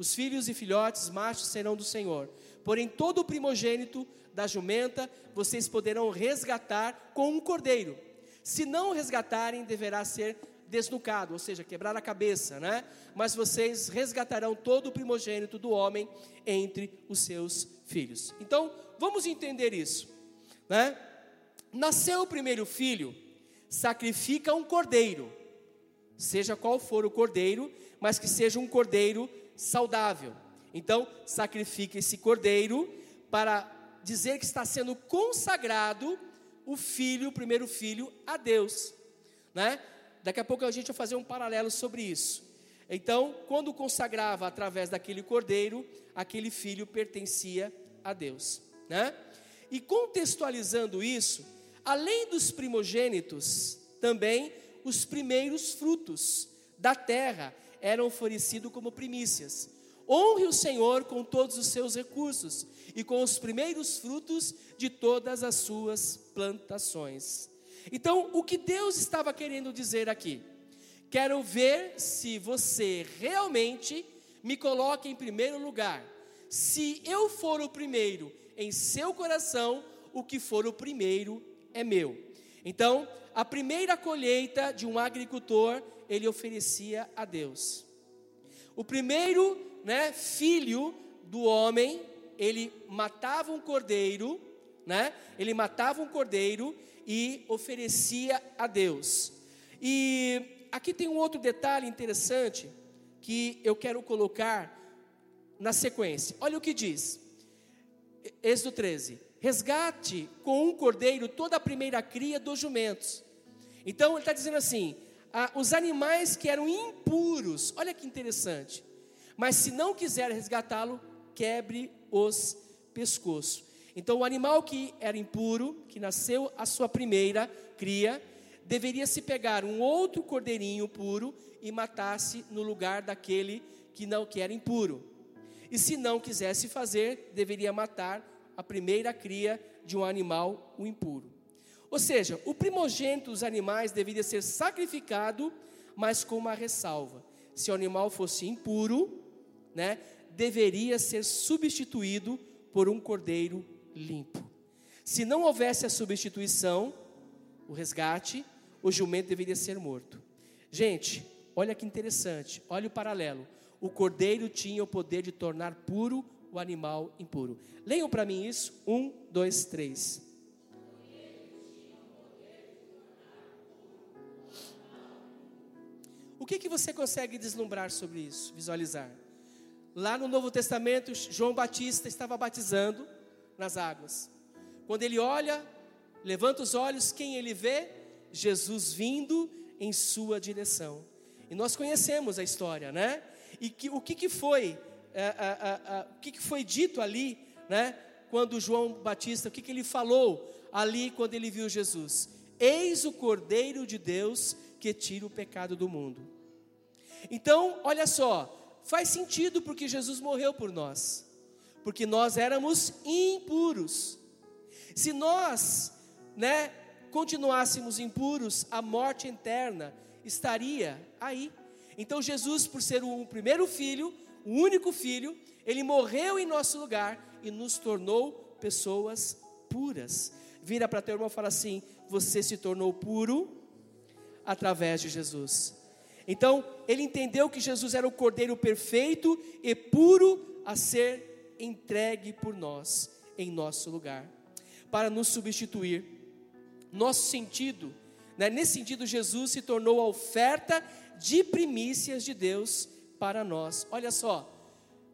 Os filhos e filhotes machos serão do Senhor. Porém, todo o primogênito da jumenta vocês poderão resgatar com um cordeiro. Se não resgatarem, deverá ser desnucado, ou seja, quebrar a cabeça, né? Mas vocês resgatarão todo o primogênito do homem entre os seus filhos. Então, vamos entender isso, né? Nasceu o primeiro filho, sacrifica um cordeiro, seja qual for o cordeiro, mas que seja um cordeiro saudável. Então, sacrifica esse cordeiro para dizer que está sendo consagrado o filho, o primeiro filho, a Deus, né? Daqui a pouco a gente vai fazer um paralelo sobre isso. Então, quando consagrava através daquele cordeiro, aquele filho pertencia a Deus, né? E contextualizando isso, além dos primogênitos, também os primeiros frutos da terra eram oferecidos como primícias. Honre o Senhor com todos os seus recursos e com os primeiros frutos de todas as suas plantações. Então, o que Deus estava querendo dizer aqui? Quero ver se você realmente me coloca em primeiro lugar. Se eu for o primeiro em seu coração, o que for o primeiro é meu. Então, a primeira colheita de um agricultor, ele oferecia a Deus. O primeiro, né, filho do homem, ele matava um cordeiro, né? Ele matava um cordeiro e oferecia a Deus. E aqui tem um outro detalhe interessante que eu quero colocar na sequência. Olha o que diz. Êxodo 13: Resgate com um cordeiro toda a primeira cria dos jumentos. Então ele está dizendo assim: ah, os animais que eram impuros, olha que interessante. Mas se não quiser resgatá-lo, quebre os pescoços. Então o animal que era impuro, que nasceu a sua primeira cria, deveria se pegar um outro cordeirinho puro e matasse no lugar daquele que não que era impuro. E se não quisesse fazer, deveria matar a primeira cria de um animal o impuro. Ou seja, o primogênito dos animais deveria ser sacrificado, mas com uma ressalva. Se o animal fosse impuro, né, deveria ser substituído por um cordeiro limpo. Se não houvesse a substituição, o resgate, o jumento deveria ser morto. Gente, olha que interessante, olha o paralelo. O cordeiro tinha o poder de tornar puro o animal impuro. Leiam para mim isso. Um, dois, três. O que, que você consegue deslumbrar sobre isso, visualizar? Lá no Novo Testamento, João Batista estava batizando nas águas. Quando ele olha, levanta os olhos, quem ele vê? Jesus vindo em sua direção. E nós conhecemos a história, né? E que, o que, que foi, é, é, é, o que, que foi dito ali, né? Quando João Batista, o que, que ele falou ali quando ele viu Jesus? Eis o Cordeiro de Deus que tira o pecado do mundo. Então, olha só, faz sentido porque Jesus morreu por nós, porque nós éramos impuros. Se nós, né, continuássemos impuros, a morte eterna estaria aí. Então Jesus, por ser o primeiro filho, o único filho, ele morreu em nosso lugar e nos tornou pessoas puras. Vira para teu irmão e fala assim: Você se tornou puro através de Jesus. Então, ele entendeu que Jesus era o cordeiro perfeito e puro a ser entregue por nós, em nosso lugar, para nos substituir. Nosso sentido, né? nesse sentido, Jesus se tornou a oferta de primícias de Deus para nós. Olha só,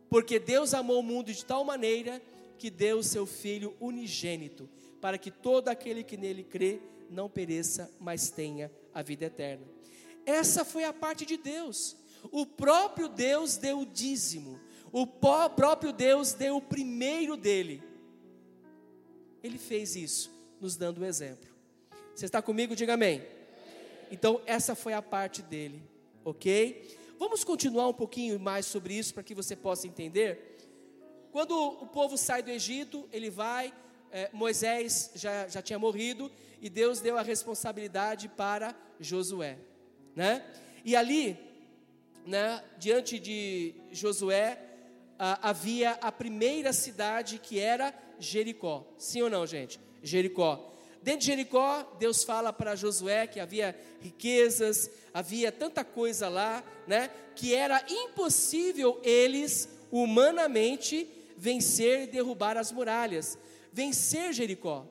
porque Deus amou o mundo de tal maneira que deu o seu Filho unigênito, para que todo aquele que nele crê não pereça, mas tenha a vida eterna. Essa foi a parte de Deus. O próprio Deus deu o dízimo. O próprio Deus deu o primeiro dele. Ele fez isso, nos dando o um exemplo. Você está comigo? Diga amém. Então, essa foi a parte dele, ok? Vamos continuar um pouquinho mais sobre isso para que você possa entender. Quando o povo sai do Egito, ele vai, é, Moisés já, já tinha morrido, e Deus deu a responsabilidade para Josué né? E ali, né, diante de Josué, havia a primeira cidade que era Jericó. Sim ou não, gente? Jericó. Dentro de Jericó, Deus fala para Josué que havia riquezas, havia tanta coisa lá, né, que era impossível eles humanamente vencer e derrubar as muralhas. Vencer Jericó.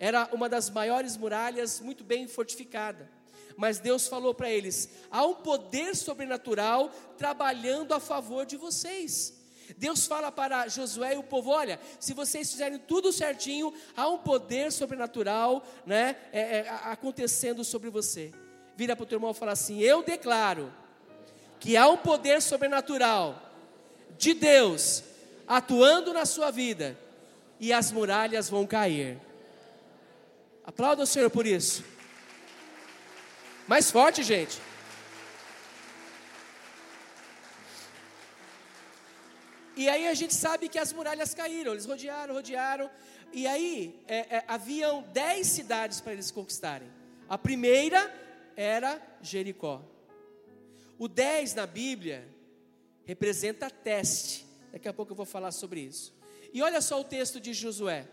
Era uma das maiores muralhas, muito bem fortificada mas Deus falou para eles: há um poder sobrenatural trabalhando a favor de vocês. Deus fala para Josué e o povo: olha, se vocês fizerem tudo certinho, há um poder sobrenatural né, é, é, acontecendo sobre você. Vira para o teu irmão e fala assim: eu declaro que há um poder sobrenatural de Deus atuando na sua vida e as muralhas vão cair. Aplauda o Senhor por isso. Mais forte, gente. E aí a gente sabe que as muralhas caíram, eles rodearam, rodearam. E aí é, é, haviam dez cidades para eles conquistarem. A primeira era Jericó. O 10 na Bíblia representa teste. Daqui a pouco eu vou falar sobre isso. E olha só o texto de Josué.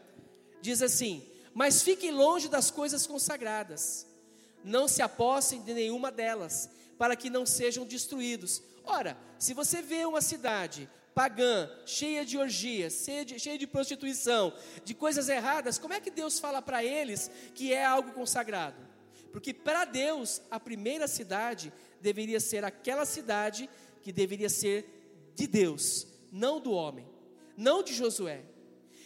Diz assim: Mas fiquem longe das coisas consagradas, não se apossem de nenhuma delas, para que não sejam destruídos. Ora, se você vê uma cidade pagã, cheia de orgias, cheia de, cheia de prostituição, de coisas erradas, como é que Deus fala para eles que é algo consagrado? Porque para Deus, a primeira cidade deveria ser aquela cidade que deveria ser de Deus, não do homem, não de Josué.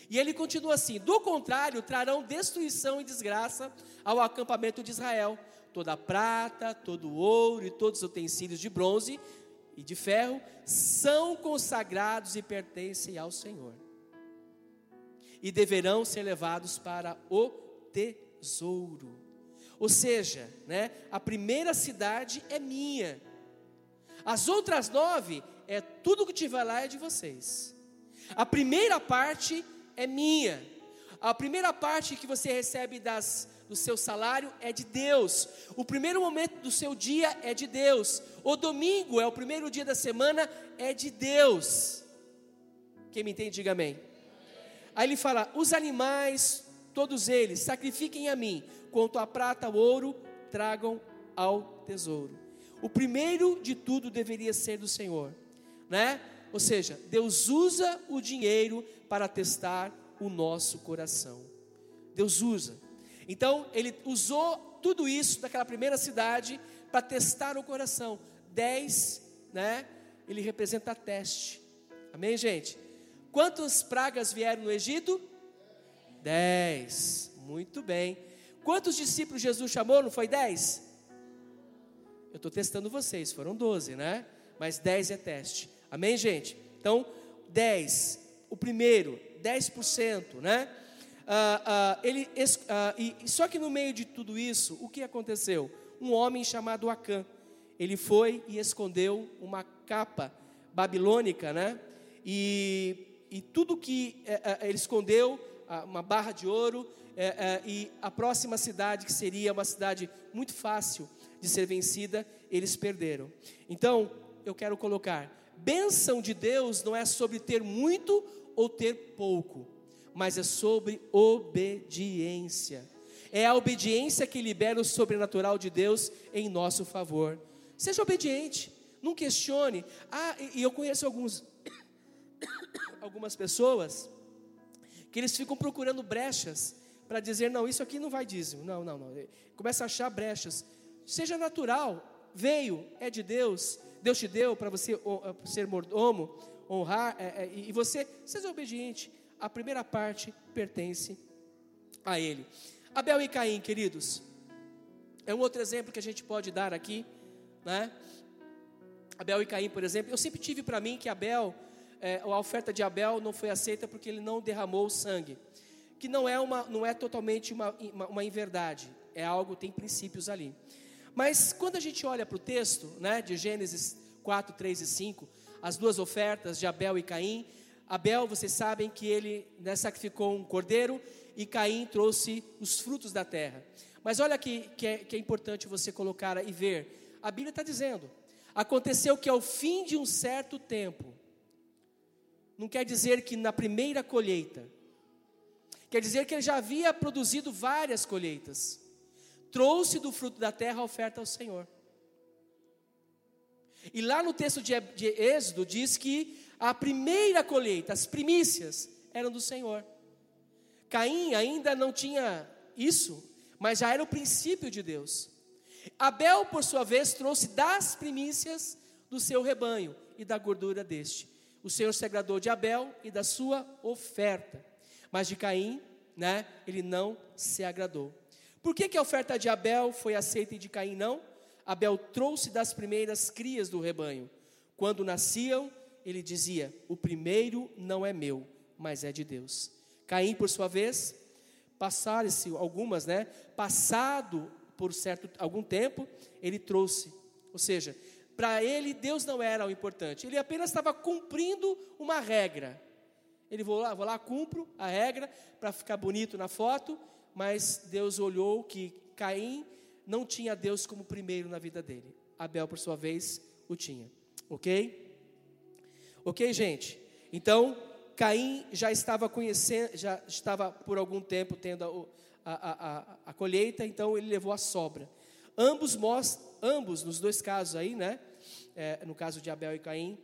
E ele continua assim: do contrário, trarão destruição e desgraça ao acampamento de Israel. Toda a prata, todo o ouro e todos os utensílios de bronze e de ferro são consagrados e pertencem ao Senhor. E deverão ser levados para o tesouro. Ou seja, né, a primeira cidade é minha. As outras nove é tudo que tiver lá é de vocês. A primeira parte é minha. A primeira parte que você recebe das do seu salário é de Deus. O primeiro momento do seu dia é de Deus. O domingo é o primeiro dia da semana, é de Deus. Quem me entende, diga amém. Aí ele fala: os animais, todos eles, sacrifiquem a mim, quanto a prata, o ouro, tragam ao tesouro. O primeiro de tudo deveria ser do Senhor, né? Ou seja, Deus usa o dinheiro para testar o nosso coração. Deus usa. Então, ele usou tudo isso daquela primeira cidade para testar o coração. Dez, né? Ele representa teste. Amém, gente? Quantas pragas vieram no Egito? Dez. Muito bem. Quantos discípulos Jesus chamou? Não foi dez? Eu estou testando vocês, foram doze, né? Mas dez é teste. Amém, gente? Então, dez. O primeiro, dez por cento, né? Ah, ah, ele, ah, e, só que no meio de tudo isso, o que aconteceu? Um homem chamado Acã, ele foi e escondeu uma capa babilônica, né? E, e tudo que é, é, ele escondeu, uma barra de ouro, é, e a próxima cidade, que seria uma cidade muito fácil de ser vencida, eles perderam. Então, eu quero colocar: bênção de Deus não é sobre ter muito ou ter pouco mas é sobre obediência. É a obediência que libera o sobrenatural de Deus em nosso favor. Seja obediente, não questione. Ah, e eu conheço alguns, algumas pessoas que eles ficam procurando brechas para dizer: não, isso aqui não vai dízimo. Não, não, não. Começa a achar brechas. Seja natural, veio, é de Deus, Deus te deu para você ser mordomo, honrar, é, é, e você, seja obediente a primeira parte pertence a ele. Abel e Caim, queridos, é um outro exemplo que a gente pode dar aqui, né? Abel e Caim, por exemplo, eu sempre tive para mim que Abel, é, a oferta de Abel não foi aceita porque ele não derramou sangue, que não é uma, não é totalmente uma, uma, uma inverdade, é algo tem princípios ali. Mas quando a gente olha para o texto, né, de Gênesis 4, 3 e 5, as duas ofertas de Abel e Caim, Abel, vocês sabem que ele né, sacrificou um cordeiro e Caim trouxe os frutos da terra. Mas olha aqui que é, que é importante você colocar e ver. A Bíblia está dizendo: aconteceu que ao fim de um certo tempo, não quer dizer que na primeira colheita, quer dizer que ele já havia produzido várias colheitas, trouxe do fruto da terra a oferta ao Senhor. E lá no texto de, Êxodo diz que a primeira colheita, as primícias, eram do Senhor. Caim ainda não tinha isso, mas já era o princípio de Deus. Abel, por sua vez, trouxe das primícias do seu rebanho e da gordura deste. O Senhor se agradou de Abel e da sua oferta, mas de Caim, né, ele não se agradou. Por que, que a oferta de Abel foi aceita e de Caim não? Abel trouxe das primeiras crias do rebanho. Quando nasciam, ele dizia: O primeiro não é meu, mas é de Deus. Caim, por sua vez, passaram-se algumas, né? Passado por certo algum tempo, ele trouxe. Ou seja, para ele Deus não era o importante. Ele apenas estava cumprindo uma regra. Ele vou lá, vou lá, cumpro a regra para ficar bonito na foto, mas Deus olhou que Caim não tinha Deus como primeiro na vida dele. Abel, por sua vez, o tinha. Ok? Ok, gente? Então, Caim já estava conhecendo, já estava por algum tempo tendo a, a, a, a colheita, então ele levou a sobra. Ambos mostram, ambos, nos dois casos aí, né? É, no caso de Abel e Caim,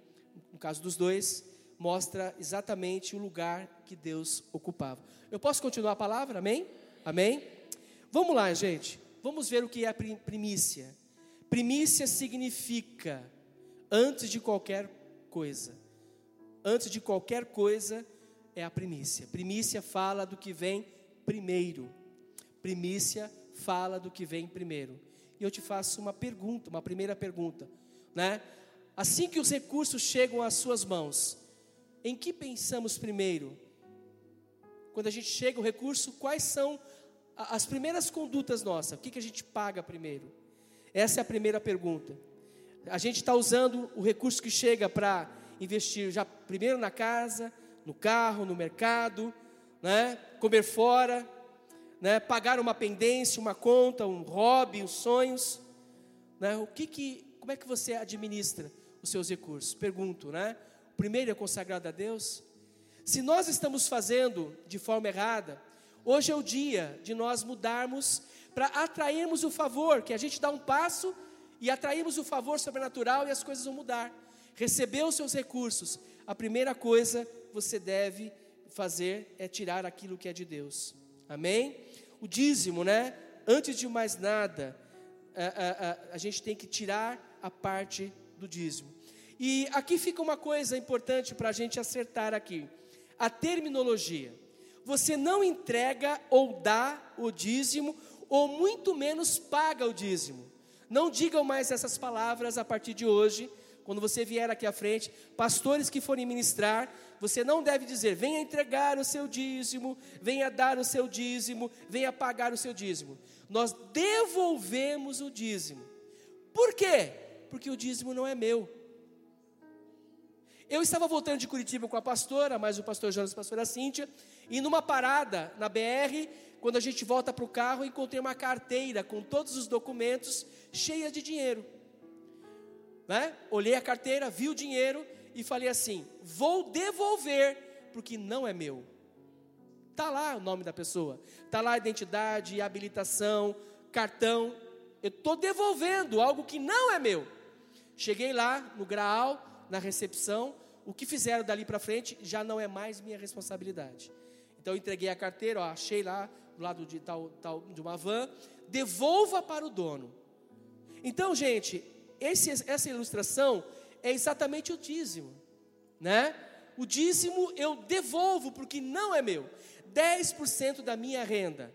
no caso dos dois, mostra exatamente o lugar que Deus ocupava. Eu posso continuar a palavra? Amém? Amém? Vamos lá, gente. Vamos ver o que é primícia. Primícia significa antes de qualquer coisa. Antes de qualquer coisa é a primícia. Primícia fala do que vem primeiro. Primícia fala do que vem primeiro. E eu te faço uma pergunta, uma primeira pergunta, né? Assim que os recursos chegam às suas mãos, em que pensamos primeiro? Quando a gente chega o recurso, quais são as primeiras condutas nossas? O que, que a gente paga primeiro? Essa é a primeira pergunta. A gente está usando o recurso que chega para investir já primeiro na casa, no carro, no mercado, né? comer fora, né? pagar uma pendência, uma conta, um hobby, os sonhos. Né? O que que, como é que você administra os seus recursos? Pergunto, né? O primeiro é consagrado a Deus. Se nós estamos fazendo de forma errada, hoje é o dia de nós mudarmos para atrairmos o favor, que a gente dá um passo e atrairmos o favor sobrenatural e as coisas vão mudar. Receber os seus recursos, a primeira coisa você deve fazer é tirar aquilo que é de Deus. Amém? O dízimo, né? Antes de mais nada, a, a, a, a gente tem que tirar a parte do dízimo. E aqui fica uma coisa importante para a gente acertar aqui: a terminologia. Você não entrega ou dá o dízimo, ou muito menos paga o dízimo. Não digam mais essas palavras a partir de hoje, quando você vier aqui à frente, pastores que forem ministrar, você não deve dizer, venha entregar o seu dízimo, venha dar o seu dízimo, venha pagar o seu dízimo. Nós devolvemos o dízimo. Por quê? Porque o dízimo não é meu, eu estava voltando de Curitiba com a pastora, mais o pastor Jonas e a pastora Cíntia, e numa parada na BR, quando a gente volta para o carro, encontrei uma carteira com todos os documentos cheia de dinheiro. Né? Olhei a carteira, vi o dinheiro e falei assim: vou devolver, porque não é meu. Está lá o nome da pessoa, está lá a identidade, habilitação, cartão. Eu estou devolvendo algo que não é meu. Cheguei lá no Graal, na recepção, o que fizeram dali para frente já não é mais minha responsabilidade. Então eu entreguei a carteira, ó, achei lá do lado de tal, tal de uma van, devolva para o dono. Então, gente, esse, essa ilustração é exatamente o dízimo, né? O dízimo eu devolvo porque não é meu. 10% da minha renda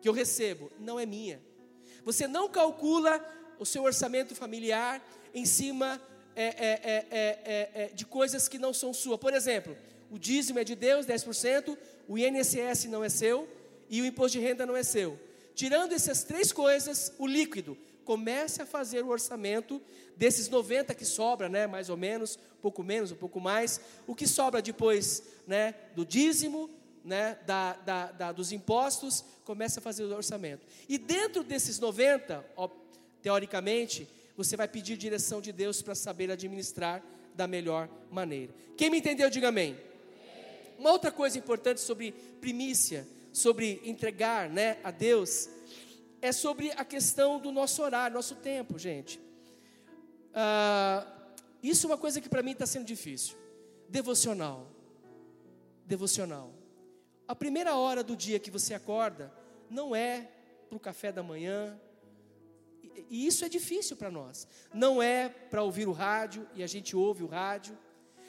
que eu recebo não é minha. Você não calcula o seu orçamento familiar em cima é é é, é, é, é, de coisas que não são sua. Por exemplo, o dízimo é de Deus, 10%, o INSS não é seu e o imposto de renda não é seu. Tirando essas três coisas, o líquido, comece a fazer o orçamento desses 90 que sobra, né, mais ou menos, pouco menos, um pouco mais, o que sobra depois, né, do dízimo, né, da, da, da, dos impostos, comece a fazer o orçamento. E dentro desses 90, ó, teoricamente, você vai pedir direção de Deus para saber administrar da melhor maneira. Quem me entendeu, diga amém. Uma outra coisa importante sobre primícia, sobre entregar né, a Deus, é sobre a questão do nosso horário, nosso tempo, gente. Ah, isso é uma coisa que para mim está sendo difícil. Devocional. Devocional. A primeira hora do dia que você acorda não é para o café da manhã, e isso é difícil para nós. Não é para ouvir o rádio e a gente ouve o rádio.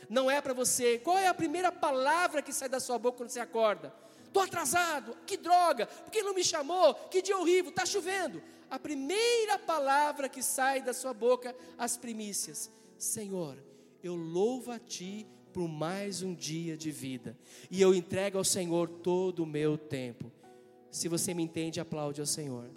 Não é para você. Qual é a primeira palavra que sai da sua boca quando você acorda? Estou atrasado, que droga, por que não me chamou? Que dia horrível, está chovendo. A primeira palavra que sai da sua boca, as primícias: Senhor, eu louvo a Ti por mais um dia de vida, e eu entrego ao Senhor todo o meu tempo. Se você me entende, aplaude ao Senhor.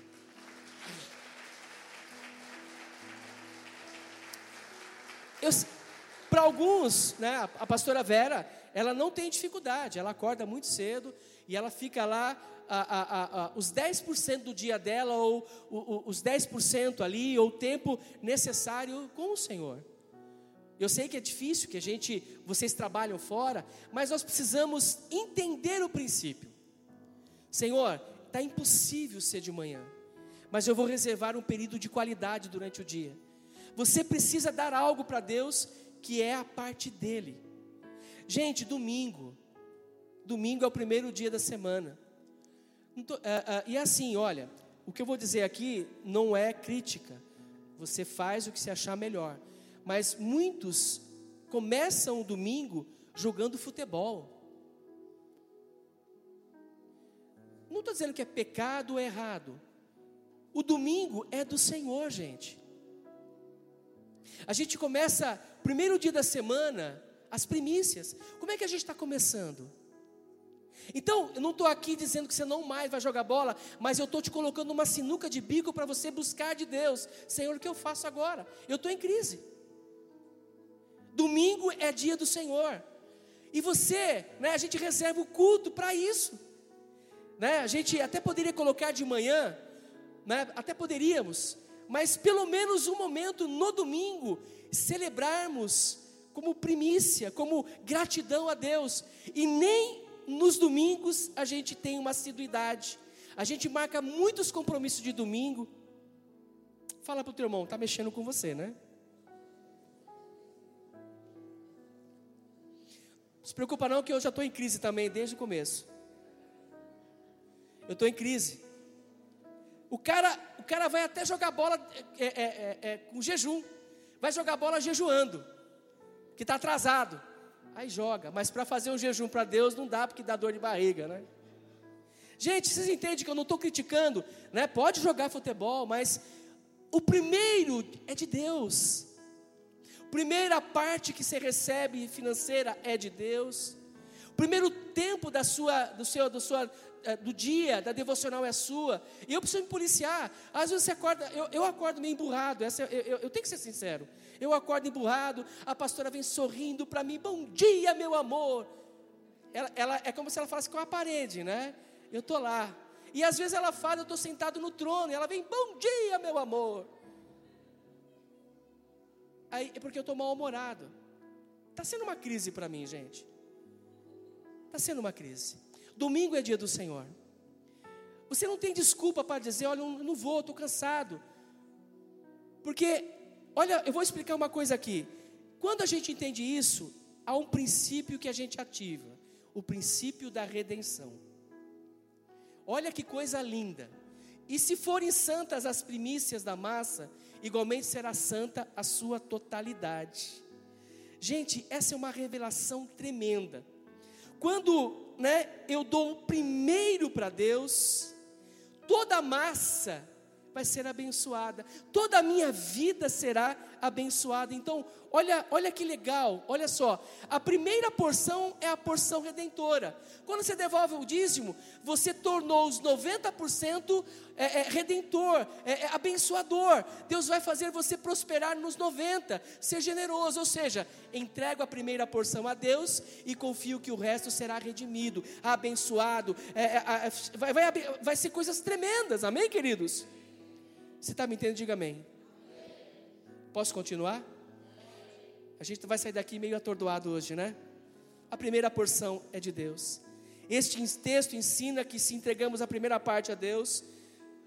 Para alguns, né, a pastora Vera, ela não tem dificuldade, ela acorda muito cedo e ela fica lá a, a, os 10% do dia dela, ou o, o, os 10% ali, ou o tempo necessário com o Senhor. Eu sei que é difícil, que a gente, vocês trabalham fora, mas nós precisamos entender o princípio. Senhor, está impossível ser de manhã, mas eu vou reservar um período de qualidade durante o dia. Você precisa dar algo para Deus que é a parte dele. Gente, domingo, domingo é o primeiro dia da semana. Tô, uh, uh, e assim, olha, o que eu vou dizer aqui não é crítica. Você faz o que se achar melhor. Mas muitos começam o domingo jogando futebol. Não estou dizendo que é pecado ou errado. O domingo é do Senhor, gente. A gente começa, primeiro dia da semana, as primícias. Como é que a gente está começando? Então, eu não estou aqui dizendo que você não mais vai jogar bola, mas eu estou te colocando uma sinuca de bico para você buscar de Deus. Senhor, o que eu faço agora? Eu estou em crise. Domingo é dia do Senhor. E você, né, a gente reserva o culto para isso. Né? A gente até poderia colocar de manhã, né? até poderíamos, mas pelo menos um momento no domingo, celebrarmos como primícia, como gratidão a Deus. E nem nos domingos a gente tem uma assiduidade. A gente marca muitos compromissos de domingo. Fala para o teu irmão, está mexendo com você, né? se preocupa não que eu já estou em crise também desde o começo. Eu estou em crise. O cara, o cara vai até jogar bola é, é, é, é com jejum. Vai jogar bola jejuando. Que está atrasado. Aí joga. Mas para fazer um jejum para Deus não dá porque dá dor de barriga, né? Gente, vocês entendem que eu não estou criticando, né? Pode jogar futebol, mas o primeiro é de Deus. Primeira parte que você recebe financeira é de Deus. Primeiro tempo da sua, do seu, do sua, do dia, da devocional é sua. E eu preciso me policiar. Às vezes você acorda, eu, eu acordo meio emburrado. Essa, eu, eu, eu tenho que ser sincero. Eu acordo emburrado. A pastora vem sorrindo para mim. Bom dia, meu amor. Ela, ela, é como se ela falasse com a parede, né? Eu tô lá. E às vezes ela fala, eu estou sentado no trono. E ela vem, bom dia, meu amor. Aí, é porque eu estou mal-humorado. Está sendo uma crise para mim, gente. Está sendo uma crise. Domingo é dia do Senhor. Você não tem desculpa para dizer, olha, eu não vou, estou cansado. Porque, olha, eu vou explicar uma coisa aqui. Quando a gente entende isso, há um princípio que a gente ativa: o princípio da redenção. Olha que coisa linda. E se forem santas as primícias da massa, igualmente será santa a sua totalidade. Gente, essa é uma revelação tremenda. Quando né, eu dou o primeiro para Deus, toda a massa vai ser abençoada, toda a minha vida será abençoada. Então, Olha, olha que legal, olha só. A primeira porção é a porção redentora. Quando você devolve o dízimo, você tornou os 90% é, é, redentor, é, é, abençoador. Deus vai fazer você prosperar nos 90%, ser generoso. Ou seja, entrego a primeira porção a Deus e confio que o resto será redimido, abençoado. É, é, vai, vai, vai ser coisas tremendas, amém, queridos? Você está me entendendo? Diga amém. Posso continuar? A gente vai sair daqui meio atordoado hoje, né? A primeira porção é de Deus. Este texto ensina que se entregamos a primeira parte a Deus,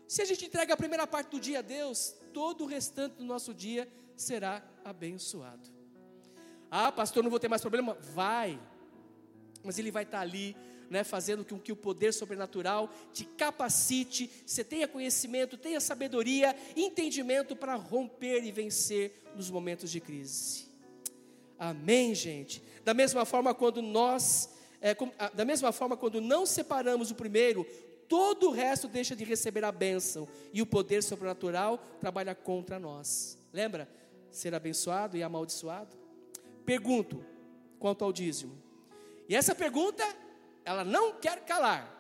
se a gente entrega a primeira parte do dia a Deus, todo o restante do nosso dia será abençoado. Ah, pastor, não vou ter mais problema? Vai, mas Ele vai estar ali, né, fazendo com que o poder sobrenatural te capacite, você tenha conhecimento, tenha sabedoria, entendimento para romper e vencer nos momentos de crise. Amém, gente? Da mesma forma, quando nós, é, com, da mesma forma, quando não separamos o primeiro, todo o resto deixa de receber a bênção e o poder sobrenatural trabalha contra nós. Lembra? Ser abençoado e amaldiçoado? Pergunto quanto ao dízimo. E essa pergunta, ela não quer calar.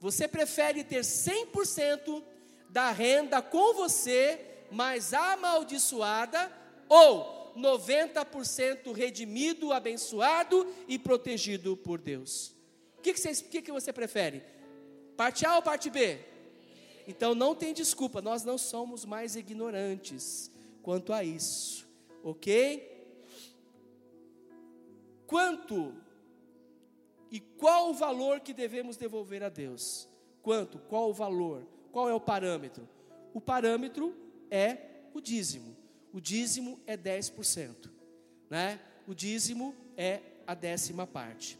Você prefere ter 100% da renda com você, mas amaldiçoada, ou 90% redimido, abençoado e protegido por Deus. O que, que, você, que, que você prefere? Parte A ou parte B? Então não tem desculpa, nós não somos mais ignorantes quanto a isso, ok? Quanto e qual o valor que devemos devolver a Deus? Quanto? Qual o valor? Qual é o parâmetro? O parâmetro é o dízimo. O dízimo é 10%, né? O dízimo é a décima parte.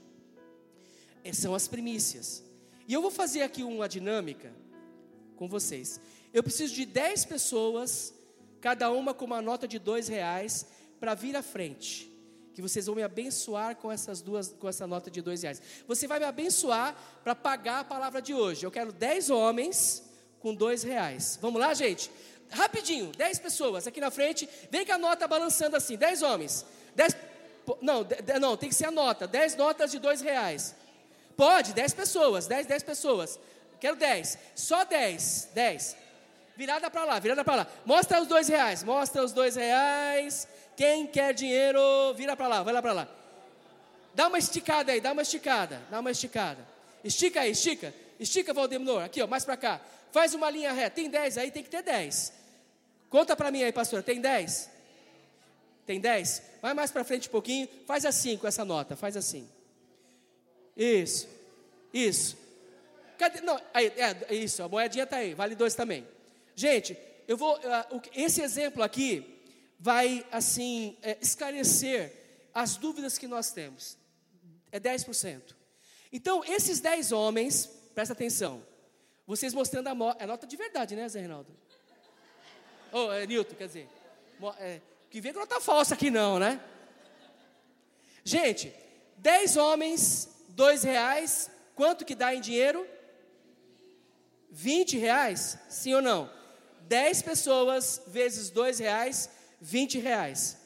Essas são as primícias. E eu vou fazer aqui uma dinâmica com vocês. Eu preciso de 10 pessoas, cada uma com uma nota de dois reais, para vir à frente. Que vocês vão me abençoar com essas duas, com essa nota de dois reais. Você vai me abençoar para pagar a palavra de hoje. Eu quero 10 homens com dois reais. Vamos lá, gente? Rapidinho, 10 pessoas aqui na frente. Vem com a nota balançando assim, 10 homens. 10, não, não, tem que ser a nota. 10 notas de dois reais. Pode, 10 pessoas, 10, 10 pessoas. Quero 10. Só 10. 10. Virada para lá, virada para lá. Mostra os dois reais. Mostra os dois reais. Quem quer dinheiro, vira para lá, vai lá para lá. Dá uma esticada aí, dá uma esticada. Dá uma esticada. Estica aí, estica. Estica, Valdemar. Aqui, ó, mais para cá. Faz uma linha reta. Tem 10 aí, tem que ter 10. Conta para mim aí, pastora. Tem 10? Tem 10? Vai mais para frente um pouquinho. Faz assim com essa nota. Faz assim. Isso. Isso. Cadê? Não, aí, é, isso, a moedinha está aí, vale dois também. Gente, eu vou. Uh, esse exemplo aqui vai, assim, é, esclarecer as dúvidas que nós temos. É 10%. Então, esses 10 homens, presta atenção, vocês mostrando a moto, é nota de verdade, né, Zé Reinaldo? Ô, oh, é, Nilton, quer dizer, é, que que não está falsa aqui não, né? Gente, 10 homens, dois reais, quanto que dá em dinheiro? 20 reais? Sim ou não? 10 pessoas vezes 2 reais, 20 reais.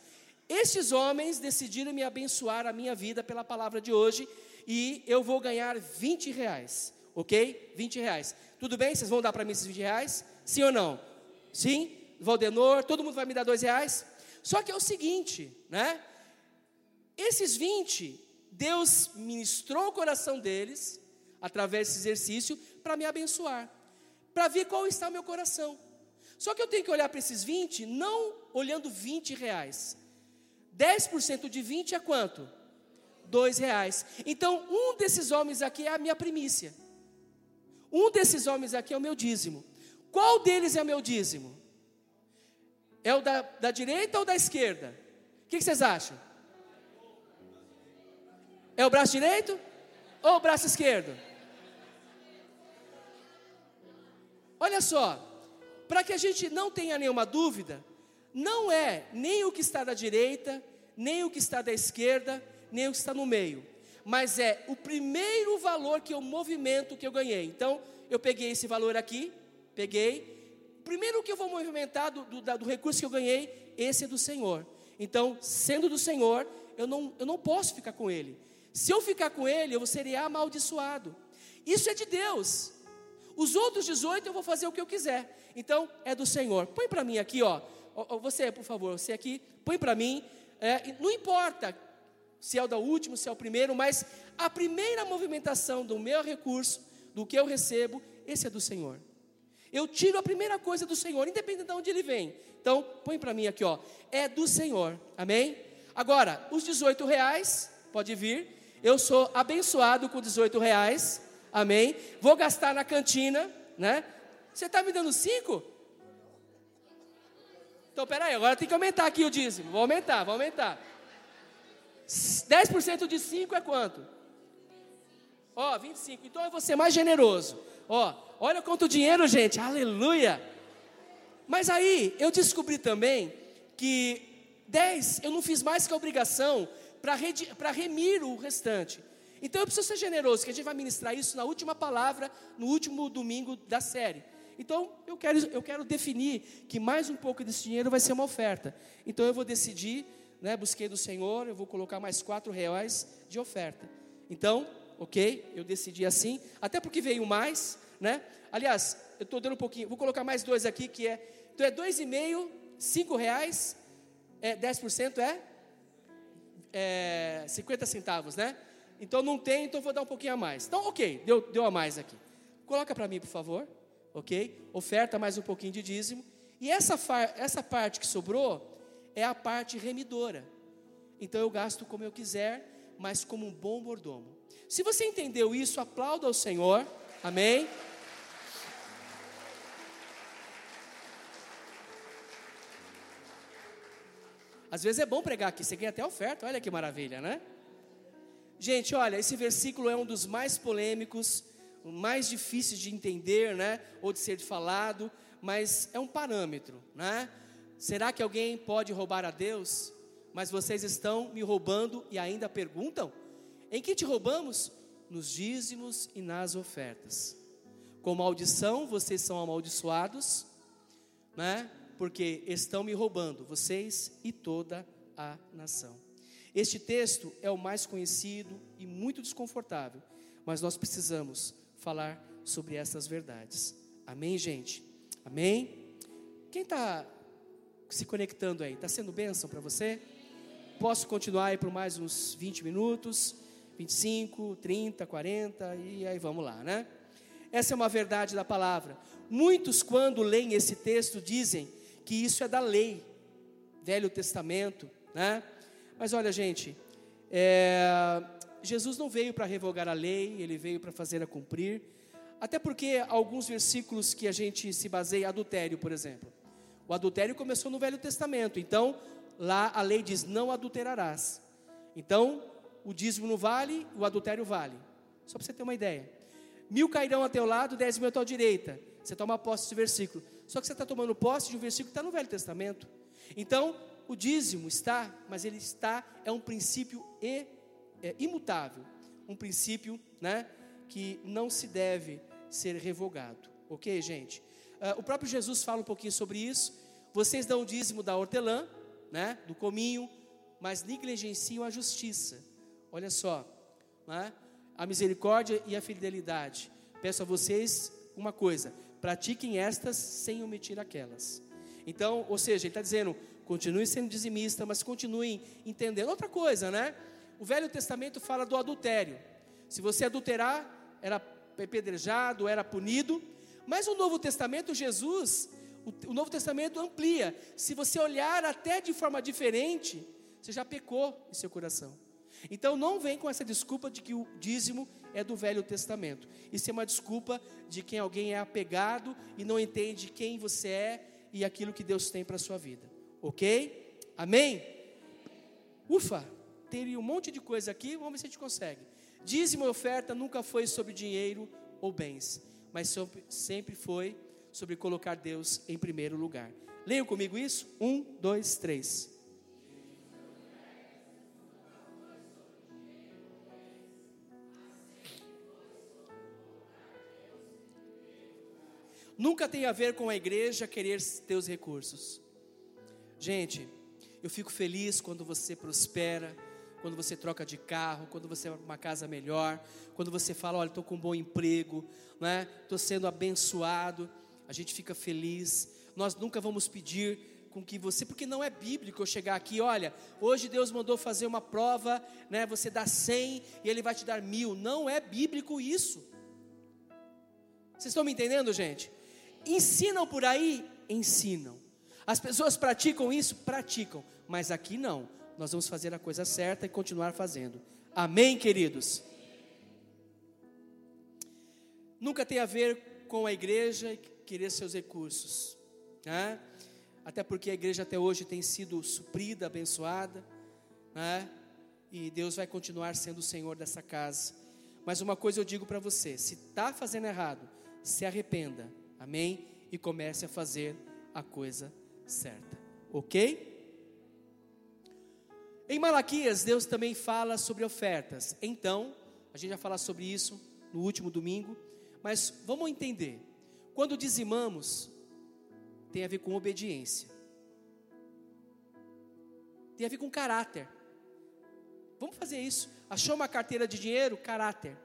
Estes homens decidiram me abençoar a minha vida pela palavra de hoje e eu vou ganhar 20 reais, ok? 20 reais. Tudo bem? Vocês vão dar para mim esses 20 reais? Sim ou não? Sim? Valdenor, todo mundo vai me dar 2 reais? Só que é o seguinte, né? Esses 20, Deus ministrou o coração deles, através desse exercício, para me abençoar para ver qual está o meu coração. Só que eu tenho que olhar para esses 20, não olhando 20 reais. 10% de 20 é quanto? 2 reais. Então, um desses homens aqui é a minha primícia. Um desses homens aqui é o meu dízimo. Qual deles é o meu dízimo? É o da, da direita ou da esquerda? O que, que vocês acham? É o braço direito ou o braço esquerdo? Olha só, para que a gente não tenha nenhuma dúvida, não é nem o que está da direita, nem o que está da esquerda, nem o que está no meio, mas é o primeiro valor que eu movimento que eu ganhei. Então, eu peguei esse valor aqui, peguei. Primeiro que eu vou movimentar do, do, do recurso que eu ganhei, esse é do Senhor. Então, sendo do Senhor, eu não, eu não posso ficar com ele. Se eu ficar com ele, eu seria amaldiçoado. Isso é de Deus. Os outros 18 eu vou fazer o que eu quiser. Então, é do Senhor. Põe para mim aqui, ó. Você, por favor, você aqui, põe para mim. É, não importa se é o da último, se é o primeiro, mas a primeira movimentação do meu recurso, do que eu recebo, esse é do Senhor. Eu tiro a primeira coisa do Senhor, independente de onde ele vem. Então, põe para mim aqui, ó. É do Senhor. Amém? Agora, os 18 reais, pode vir. Eu sou abençoado com 18 reais. Amém? Vou gastar na cantina, né? Você está me dando cinco? Então, peraí, agora tem que aumentar aqui o dízimo. Vou aumentar, vou aumentar. 10% de 5 é quanto? Ó, oh, 25. Então eu vou ser mais generoso. Ó, oh, olha quanto dinheiro, gente. Aleluia. Mas aí eu descobri também que 10 eu não fiz mais que a obrigação para remir o restante. Então eu preciso ser generoso, que a gente vai ministrar isso na última palavra, no último domingo da série. Então eu quero, eu quero definir que mais um pouco desse dinheiro vai ser uma oferta. Então eu vou decidir, né, busquei do Senhor, eu vou colocar mais quatro reais de oferta. Então, ok, eu decidi assim, até porque veio mais, né? Aliás, eu estou dando um pouquinho, vou colocar mais dois aqui, que é, então é dois e meio, cinco reais, é, 10% é, é 50 centavos, né? Então não tem, então vou dar um pouquinho a mais. Então, ok, deu, deu a mais aqui. Coloca para mim, por favor. Ok? Oferta mais um pouquinho de dízimo. E essa, essa parte que sobrou é a parte remidora. Então eu gasto como eu quiser, mas como um bom mordomo. Se você entendeu isso, aplauda ao Senhor. Amém. Às vezes é bom pregar aqui, você ganha até oferta, olha que maravilha, né? Gente, olha, esse versículo é um dos mais polêmicos, mais difíceis de entender, né? Ou de ser falado, mas é um parâmetro, né? Será que alguém pode roubar a Deus? Mas vocês estão me roubando e ainda perguntam? Em que te roubamos? Nos dízimos e nas ofertas. Com maldição vocês são amaldiçoados, né? Porque estão me roubando, vocês e toda a nação. Este texto é o mais conhecido e muito desconfortável, mas nós precisamos falar sobre essas verdades. Amém, gente? Amém? Quem está se conectando aí? Está sendo bênção para você? Posso continuar aí por mais uns 20 minutos, 25, 30, 40 e aí vamos lá, né? Essa é uma verdade da palavra. Muitos, quando leem esse texto, dizem que isso é da lei, Velho Testamento, né? Mas olha, gente, é, Jesus não veio para revogar a lei, ele veio para fazer a cumprir. Até porque alguns versículos que a gente se baseia, adultério, por exemplo. O adultério começou no Velho Testamento, então lá a lei diz: não adulterarás. Então, o dízimo não vale, o adultério vale. Só para você ter uma ideia. Mil cairão a teu lado, dez mil à tua direita. Você toma posse desse versículo. Só que você está tomando posse de um versículo que está no Velho Testamento. Então, o dízimo está, mas ele está, é um princípio e, é, imutável, um princípio né, que não se deve ser revogado. Ok, gente? Uh, o próprio Jesus fala um pouquinho sobre isso. Vocês dão o dízimo da hortelã, né, do cominho, mas negligenciam a justiça. Olha só, né, a misericórdia e a fidelidade. Peço a vocês uma coisa: pratiquem estas sem omitir aquelas. Então, ou seja, ele está dizendo, Continue sendo dizimista, mas continue entendendo. Outra coisa, né? O Velho Testamento fala do adultério. Se você adulterar, era apedrejado, era punido. Mas o Novo Testamento, Jesus, o Novo Testamento amplia. Se você olhar até de forma diferente, você já pecou em seu coração. Então não vem com essa desculpa de que o dízimo é do Velho Testamento. Isso é uma desculpa de quem alguém é apegado e não entende quem você é e aquilo que Deus tem para a sua vida. Ok? Amém? Ufa, teria um monte de coisa aqui, vamos ver se a gente consegue. Dízimo e oferta nunca foi sobre dinheiro ou bens, mas sempre foi sobre colocar Deus em primeiro lugar. Leiam comigo isso? Um, dois, três. Nunca tem a ver com a igreja querer teus recursos. Gente, eu fico feliz quando você prospera, quando você troca de carro, quando você vai para uma casa melhor, quando você fala, olha, estou com um bom emprego, né? Estou sendo abençoado. A gente fica feliz. Nós nunca vamos pedir com que você, porque não é bíblico eu chegar aqui, olha, hoje Deus mandou fazer uma prova, né? Você dá 100 e Ele vai te dar mil. Não é bíblico isso. Vocês estão me entendendo, gente? Ensinam por aí, ensinam. As pessoas praticam isso? Praticam, mas aqui não. Nós vamos fazer a coisa certa e continuar fazendo. Amém, queridos? Nunca tem a ver com a igreja querer seus recursos, né? até porque a igreja até hoje tem sido suprida, abençoada, né? e Deus vai continuar sendo o Senhor dessa casa. Mas uma coisa eu digo para você: se está fazendo errado, se arrependa, amém? E comece a fazer a coisa certa. Ok? Em Malaquias, Deus também fala sobre ofertas. Então, a gente vai falar sobre isso no último domingo. Mas vamos entender. Quando dizimamos, tem a ver com obediência. Tem a ver com caráter. Vamos fazer isso. Achou uma carteira de dinheiro? Caráter.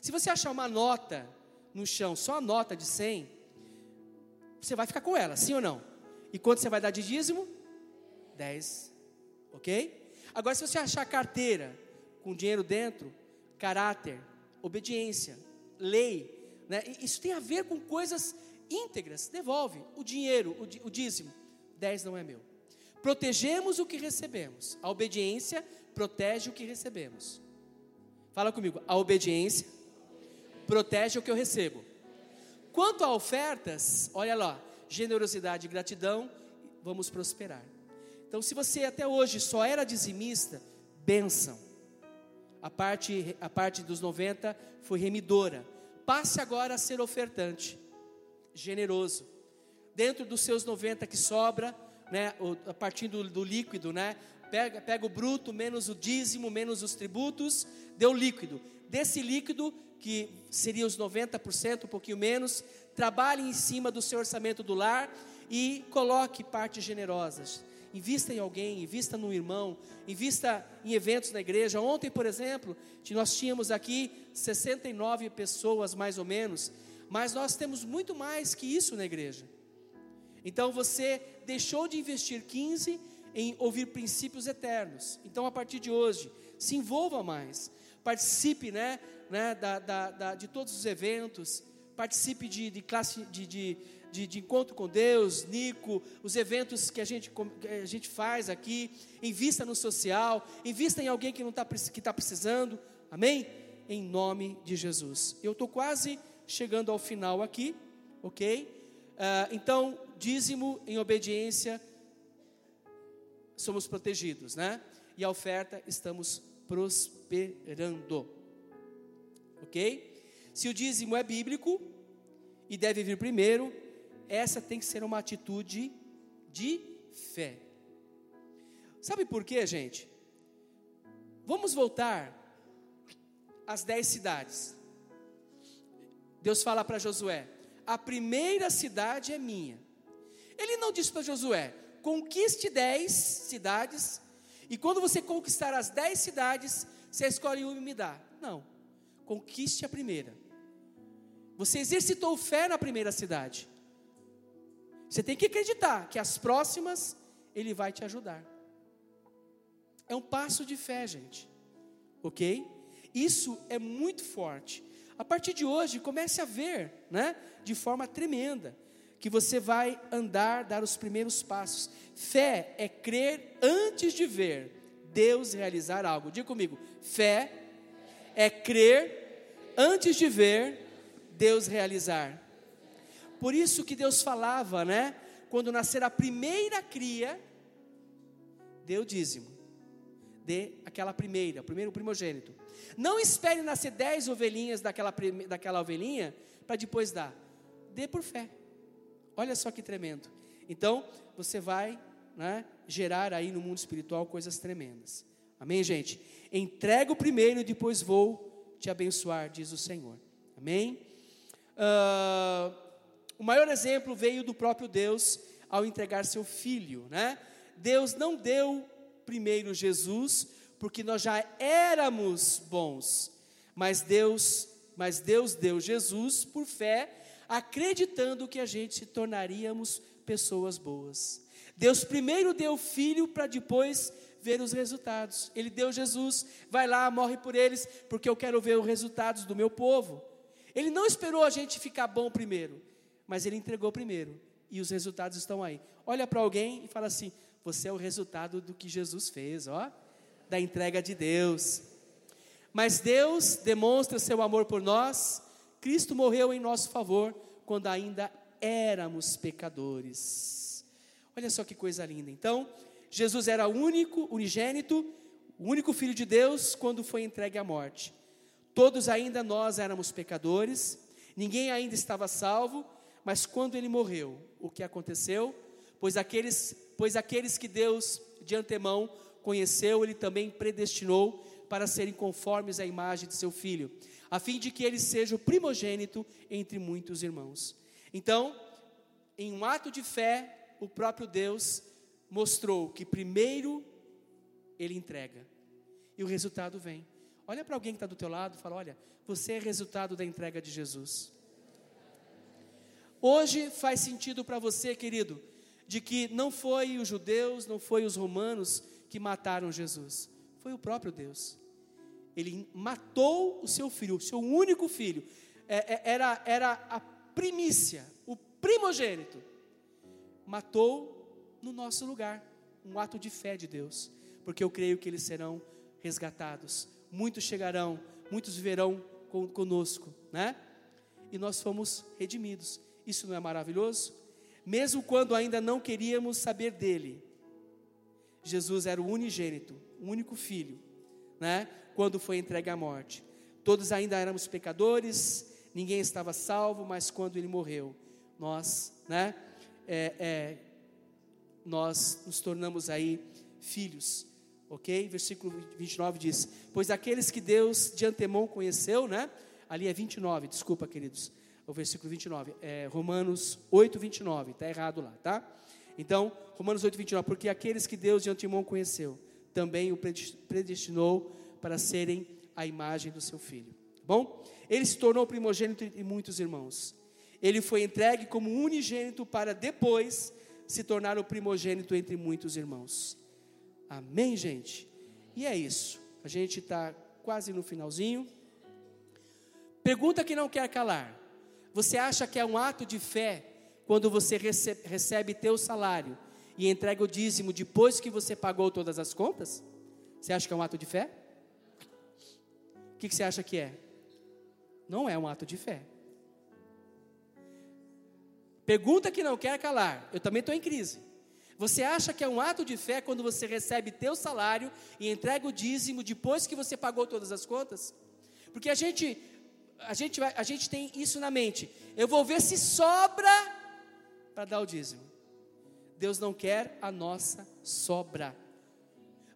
Se você achar uma nota no chão, só a nota de 100, você vai ficar com ela, sim ou não? E quanto você vai dar de dízimo? 10. Ok? Agora, se você achar carteira com dinheiro dentro, caráter, obediência, lei, Né? Isso tem a ver com coisas íntegras. Devolve o dinheiro, o, o dízimo. Dez não é meu. Protegemos o que recebemos. A obediência protege o que recebemos. Fala comigo. A obediência protege o que eu recebo. Quanto a ofertas, olha lá, generosidade e gratidão, vamos prosperar. Então, se você até hoje só era dizimista, bênção. A parte, a parte dos 90 foi remidora. Passe agora a ser ofertante, generoso. Dentro dos seus 90 que sobra, né, a partir do, do líquido, né, pega, pega o bruto menos o dízimo, menos os tributos, deu líquido. Desse líquido, que seria os 90%, um pouquinho menos, trabalhe em cima do seu orçamento do lar e coloque partes generosas. Invista em alguém, invista no irmão, invista em eventos na igreja. Ontem, por exemplo, nós tínhamos aqui 69 pessoas mais ou menos, mas nós temos muito mais que isso na igreja. Então você deixou de investir 15 em ouvir princípios eternos. Então, a partir de hoje, se envolva mais, participe né, né, da, da, da de todos os eventos, participe de, de classe de, de, de, de, encontro com Deus, Nico, os eventos que a gente, que a gente faz aqui, invista no social, invista em alguém que não está que tá precisando, amém? Em nome de Jesus. Eu estou quase chegando ao final aqui, ok? Uh, então, dízimo em obediência somos protegidos, né? E a oferta estamos prosperando. Ok? Se o dízimo é bíblico e deve vir primeiro, essa tem que ser uma atitude de fé. Sabe por quê, gente? Vamos voltar às dez cidades. Deus fala para Josué: a primeira cidade é minha. Ele não disse para Josué: conquiste dez cidades, e quando você conquistar as dez cidades, você escolhe uma e me dá. Não, conquiste a primeira. Você exercitou fé na primeira cidade. Você tem que acreditar que as próximas Ele vai te ajudar. É um passo de fé, gente. Ok? Isso é muito forte. A partir de hoje, comece a ver, né, de forma tremenda que você vai andar, dar os primeiros passos. Fé é crer antes de ver Deus realizar algo. Diga comigo: fé é crer antes de ver Deus realizar. Por isso que Deus falava, né? Quando nascer a primeira cria, deu dízimo. Dê aquela primeira, primeiro primogênito. Não espere nascer dez ovelhinhas daquela, daquela ovelhinha para depois dar. Dê por fé. Olha só que tremendo. Então, você vai né, gerar aí no mundo espiritual coisas tremendas. Amém, gente? Entrega o primeiro e depois vou te abençoar, diz o Senhor. Amém? Uh, o maior exemplo veio do próprio Deus ao entregar seu filho, né? Deus não deu primeiro Jesus, porque nós já éramos bons, mas Deus, mas Deus deu Jesus por fé acreditando que a gente se tornaríamos pessoas boas. Deus primeiro deu o filho para depois ver os resultados. Ele deu Jesus, vai lá, morre por eles, porque eu quero ver os resultados do meu povo. Ele não esperou a gente ficar bom primeiro, mas ele entregou primeiro e os resultados estão aí. Olha para alguém e fala assim: você é o resultado do que Jesus fez, ó, da entrega de Deus. Mas Deus demonstra seu amor por nós Cristo morreu em nosso favor quando ainda éramos pecadores. Olha só que coisa linda. Então, Jesus era único, unigênito, o único filho de Deus quando foi entregue à morte. Todos ainda nós éramos pecadores, ninguém ainda estava salvo, mas quando ele morreu, o que aconteceu? Pois aqueles, pois aqueles que Deus de antemão conheceu, ele também predestinou para serem conformes à imagem de seu filho a fim de que ele seja o primogênito entre muitos irmãos. Então, em um ato de fé, o próprio Deus mostrou que primeiro ele entrega e o resultado vem. Olha para alguém que está do teu lado e fala: Olha, você é resultado da entrega de Jesus. Hoje faz sentido para você, querido, de que não foi os judeus, não foi os romanos que mataram Jesus, foi o próprio Deus ele matou o seu filho, o seu único filho. é, é, era, era a primícia, o primogênito, matou no nosso lugar. Um ato de fé de Deus, porque eu creio que eles serão resgatados. Muitos chegarão, muitos viverão conosco, né? E nós fomos redimidos. Isso não é maravilhoso? Mesmo quando ainda não queríamos saber dele, Jesus era o unigênito, o único filho, né? Quando foi entregue à morte. Todos ainda éramos pecadores, ninguém estava salvo, mas quando ele morreu, nós, né? É, é, nós nos tornamos aí filhos, ok? Versículo 29 diz: Pois aqueles que Deus de antemão conheceu, né? Ali é 29, desculpa, queridos. O versículo 29, é Romanos 8, 29, está errado lá, tá? Então, Romanos 8, 29, porque aqueles que Deus de antemão conheceu, também o predestinou para serem a imagem do seu filho. Bom, ele se tornou primogênito de muitos irmãos. Ele foi entregue como unigênito para depois se tornar o primogênito entre muitos irmãos. Amém, gente? E é isso. A gente está quase no finalzinho. Pergunta que não quer calar. Você acha que é um ato de fé quando você recebe, recebe teu salário e entrega o dízimo depois que você pagou todas as contas? Você acha que é um ato de fé? O que, você acha que é? Não é um ato de fé. Pergunta que não quer calar. Eu também estou em crise. Você acha que é um ato de fé quando você recebe teu salário e entrega o dízimo depois que você pagou todas as contas? Porque a gente, a gente, a gente tem isso na mente. Eu vou ver se sobra para dar o dízimo. Deus não quer a nossa sobra.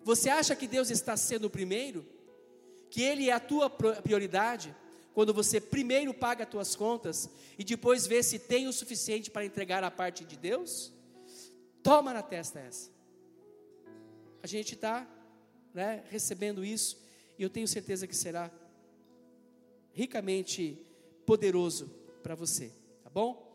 Você acha que Deus está sendo o primeiro? Que Ele é a tua prioridade? quando você primeiro paga as tuas contas e depois vê se tem o suficiente para entregar a parte de Deus, toma na testa essa. A gente está né, recebendo isso e eu tenho certeza que será ricamente poderoso para você, tá bom?